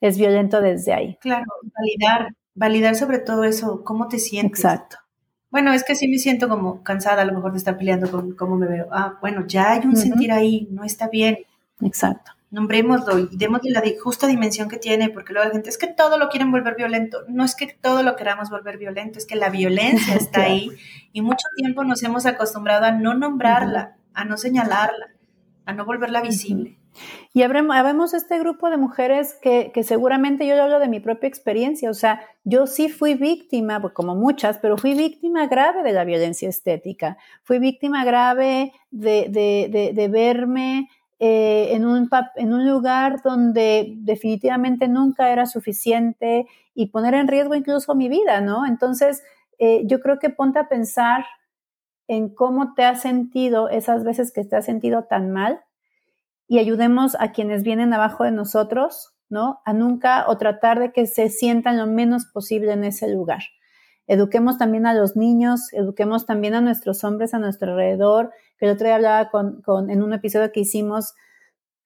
Es violento desde ahí. Claro, validar, validar sobre todo eso, cómo te sientes. Exacto. Bueno, es que sí me siento como cansada a lo mejor de estar peleando con cómo me veo. Ah, bueno, ya hay un sentir ahí, no está bien. Exacto. Nombrémoslo y démosle la justa dimensión que tiene, porque luego la gente es que todo lo quieren volver violento. No es que todo lo queramos volver violento, es que la violencia está ahí y mucho tiempo nos hemos acostumbrado a no nombrarla, a no señalarla, a no volverla visible. Y habremos este grupo de mujeres que, seguramente yo hablo de mi propia experiencia, o sea, yo sí fui víctima, pues, como muchas, pero fui víctima grave de la violencia estética, fui víctima grave de, verme eh, en, un, en un lugar donde definitivamente nunca era suficiente y poner en riesgo incluso mi vida, ¿no? Entonces, eh, yo creo que ponte a pensar en cómo te has sentido esas veces que te has sentido tan mal y ayudemos a quienes vienen abajo de nosotros, ¿no? A nunca o tratar de que se sientan lo menos posible en ese lugar. Eduquemos también a los niños, eduquemos también a nuestros hombres a nuestro alrededor, que el otro día hablaba con, en un episodio que hicimos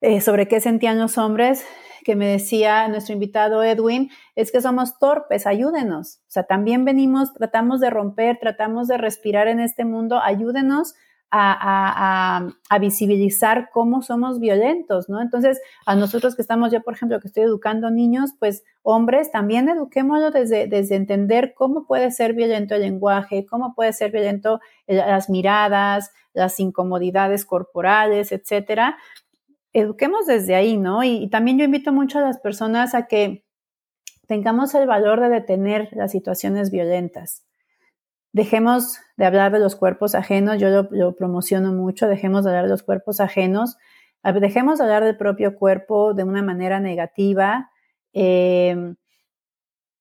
eh, sobre qué sentían los hombres, que me decía nuestro invitado Edwin, es que somos torpes, ayúdenos. O sea, también venimos, tratamos de romper, tratamos de respirar en este mundo, ayúdenos a, visibilizar cómo somos violentos, ¿no? Entonces, a nosotros que estamos, yo por ejemplo, que estoy educando niños, pues hombres, también eduquémoslo desde, desde entender cómo puede ser violento el lenguaje, cómo puede ser violento las miradas, las incomodidades corporales, etcétera, eduquemos desde ahí, ¿no? Y, también yo invito mucho a las personas a que tengamos el valor de detener las situaciones violentas. Dejemos de hablar de los cuerpos ajenos, yo lo, promociono mucho, dejemos de hablar de los cuerpos ajenos, dejemos de hablar del propio cuerpo de una manera negativa. Eh,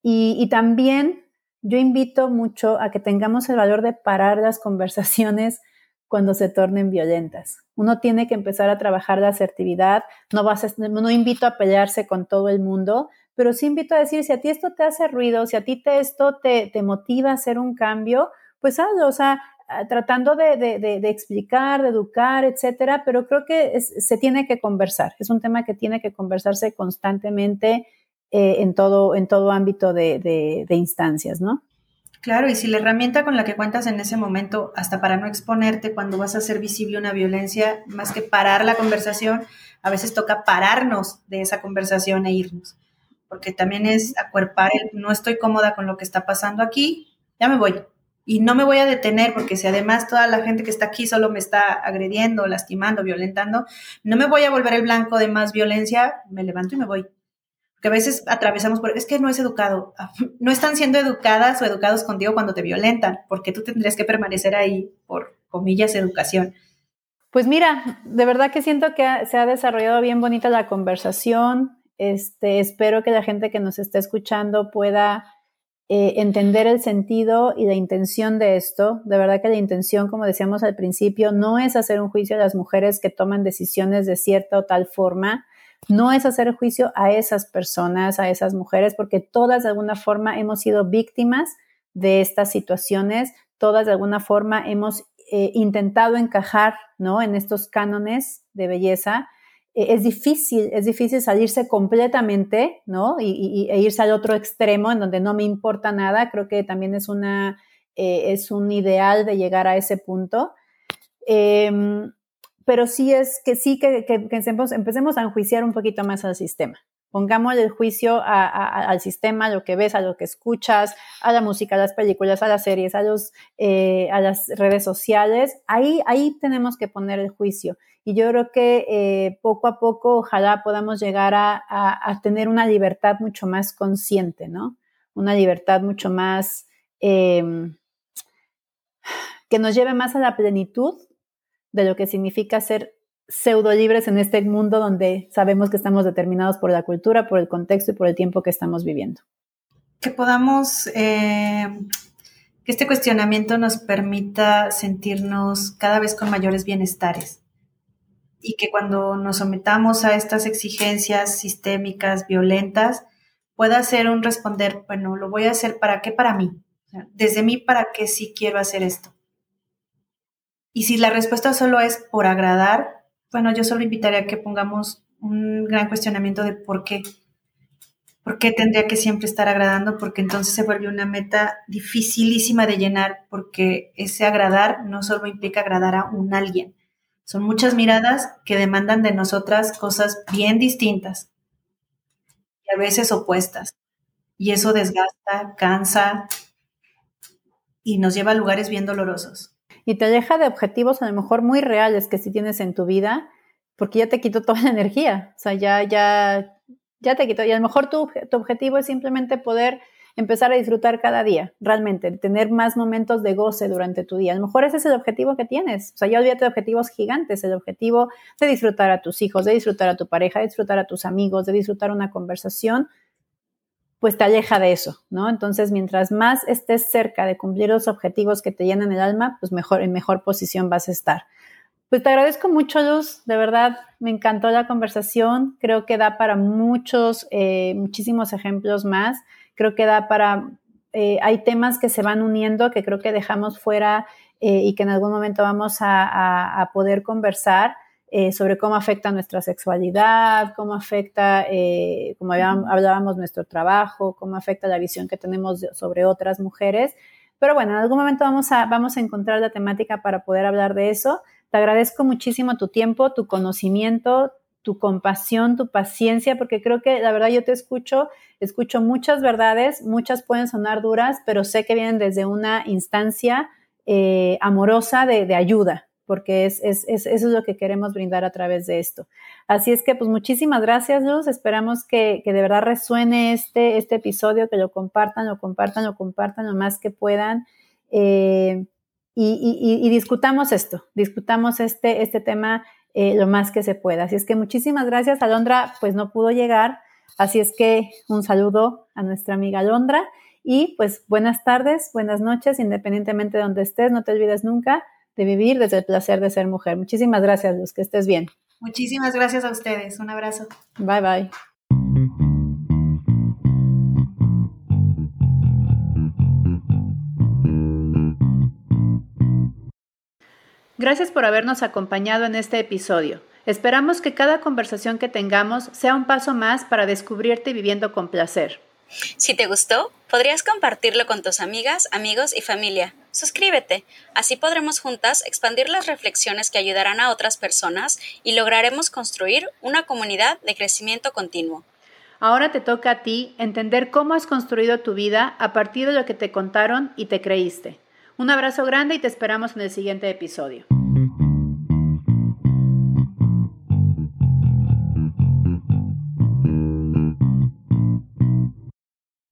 y, también yo invito mucho a que tengamos el valor de parar las conversaciones cuando se tornen violentas. Uno tiene que empezar a trabajar la asertividad, no invito a pelearse con todo el mundo, pero sí invito a decir, si a ti esto te hace ruido, si a ti te, esto te, motiva a hacer un cambio, pues hazlo, o sea, tratando de, explicar, de educar, etcétera, pero creo que se tiene que conversar. Es un tema que tiene que conversarse constantemente eh, en, todo, en todo ámbito de, instancias, ¿no? Claro, y si la herramienta con la que cuentas en ese momento, hasta para no exponerte cuando vas a hacer visible una violencia, más que parar la conversación, a veces toca pararnos de esa conversación e irnos, porque también es acuerpar el no estoy cómoda con lo que está pasando aquí, ya me voy. Y no me voy a detener porque si además toda la gente que está aquí solo me está agrediendo, lastimando, violentando, no me voy a volver el blanco de más violencia, me levanto y me voy que a veces atravesamos por, es que no es educado, no están siendo educadas o educados contigo cuando te violentan, porque tú tendrías que permanecer ahí por, comillas, educación. Pues mira, de verdad que siento que se ha desarrollado bien bonita la conversación. Este, espero que la gente que nos está escuchando pueda eh, entender el sentido y la intención de esto. De verdad que la intención, como decíamos al principio, no es hacer un juicio a las mujeres que toman decisiones de cierta o tal forma, no es hacer juicio a esas personas, a esas mujeres, porque todas de alguna forma hemos sido víctimas de estas situaciones, todas de alguna forma hemos eh, intentado encajar ¿no? en estos cánones de belleza. Eh, es difícil, es difícil salirse completamente, ¿no? Y, e irse al otro extremo en donde no me importa nada. Creo que también es una, eh, es un ideal de llegar a ese punto. Em, pero sí es que sí que, empecemos, a enjuiciar un poquito más al sistema. Pongamos el juicio al sistema, a lo que ves, a lo que escuchas, a la música, a las películas, a las series, a, eh, las redes sociales. Ahí, ahí tenemos que poner el juicio. Y yo creo que eh, poco a poco, ojalá podamos llegar a, tener una libertad mucho más consciente, ¿no? Una libertad mucho más em, que nos lleve más a la plenitud de lo que significa ser pseudo libres en este mundo donde sabemos que estamos determinados por la cultura, por el contexto y por el tiempo que estamos viviendo. Que podamos, eh, que este cuestionamiento nos permita sentirnos cada vez con mayores bienestares y que cuando nos sometamos a estas exigencias sistémicas, violentas, pueda ser un responder, bueno, lo voy a hacer para qué, para mí. Desde mí, ¿para qué sí quiero hacer esto? Y si la respuesta solo es por agradar, bueno, yo solo invitaría a que pongamos un gran cuestionamiento de por qué. ¿Por qué tendría que siempre estar agradando? Porque entonces se vuelve una meta dificilísima de llenar, porque ese agradar no solo implica agradar a un alguien. Son muchas miradas que demandan de nosotras cosas bien distintas y a veces opuestas. Y eso desgasta, cansa y nos lleva a lugares bien dolorosos y te aleja de objetivos a lo mejor muy reales que sí tienes en tu vida, porque ya te quitó toda la energía, o sea, ya, ya, ya te quitó. Y a lo mejor tu, tu objetivo es simplemente poder empezar a disfrutar cada día, realmente, tener más momentos de goce durante tu día. A lo mejor ese es el objetivo que tienes. O sea, ya olvídate de objetivos gigantes, el objetivo de disfrutar a tus hijos, de disfrutar a tu pareja, de disfrutar a tus amigos, de disfrutar una conversación pues te aleja de eso, ¿no? Entonces, mientras más estés cerca de cumplir los objetivos que te llenan el alma, pues mejor, en mejor posición vas a estar. Pues te agradezco mucho, Luz, de verdad, me encantó la conversación, creo que da para muchos, eh, muchísimos ejemplos más, creo que da para, eh, hay temas que se van uniendo que creo que dejamos fuera eh, y que en algún momento vamos a poder conversar eh, sobre cómo afecta nuestra sexualidad, cómo afecta, eh, como hablábamos, nuestro trabajo, cómo afecta la visión que tenemos sobre otras mujeres. Pero bueno, en algún momento vamos a, vamos a encontrar la temática para poder hablar de eso. Te agradezco muchísimo tu tiempo, tu conocimiento, tu compasión, tu paciencia, porque creo que la verdad yo te escucho, escucho muchas verdades, muchas pueden sonar duras, pero sé que vienen desde una instancia eh, amorosa de, de ayuda, porque es, es, es, eso es lo que queremos brindar a través de esto. Así es que, pues muchísimas gracias, Luz. Esperamos que, que de verdad resuene este, este episodio, que lo compartan, lo compartan, lo compartan lo más que puedan. Eh, y, y, discutamos esto, discutamos este, este tema eh, lo más que se pueda. Así es que muchísimas gracias. Alondra, pues no pudo llegar. Así es que un saludo a nuestra amiga Alondra. Y pues buenas tardes, buenas noches, independientemente de donde estés, no te olvides nunca de vivir desde el placer de ser mujer. Muchísimas gracias, Luz, que estés bien. Muchísimas gracias a ustedes. Un abrazo. Bye, bye. Gracias por habernos acompañado en este episodio. Esperamos que cada conversación que tengamos sea un paso más para descubrirte viviendo con placer. Si te gustó, podrías compartirlo con tus amigas, amigos y familia. Suscríbete, así podremos juntas expandir las reflexiones que ayudarán a otras personas y lograremos construir una comunidad de crecimiento continuo. Ahora te toca a ti entender cómo has construido tu vida a partir de lo que te contaron y te creíste. Un abrazo grande y te esperamos en el siguiente episodio.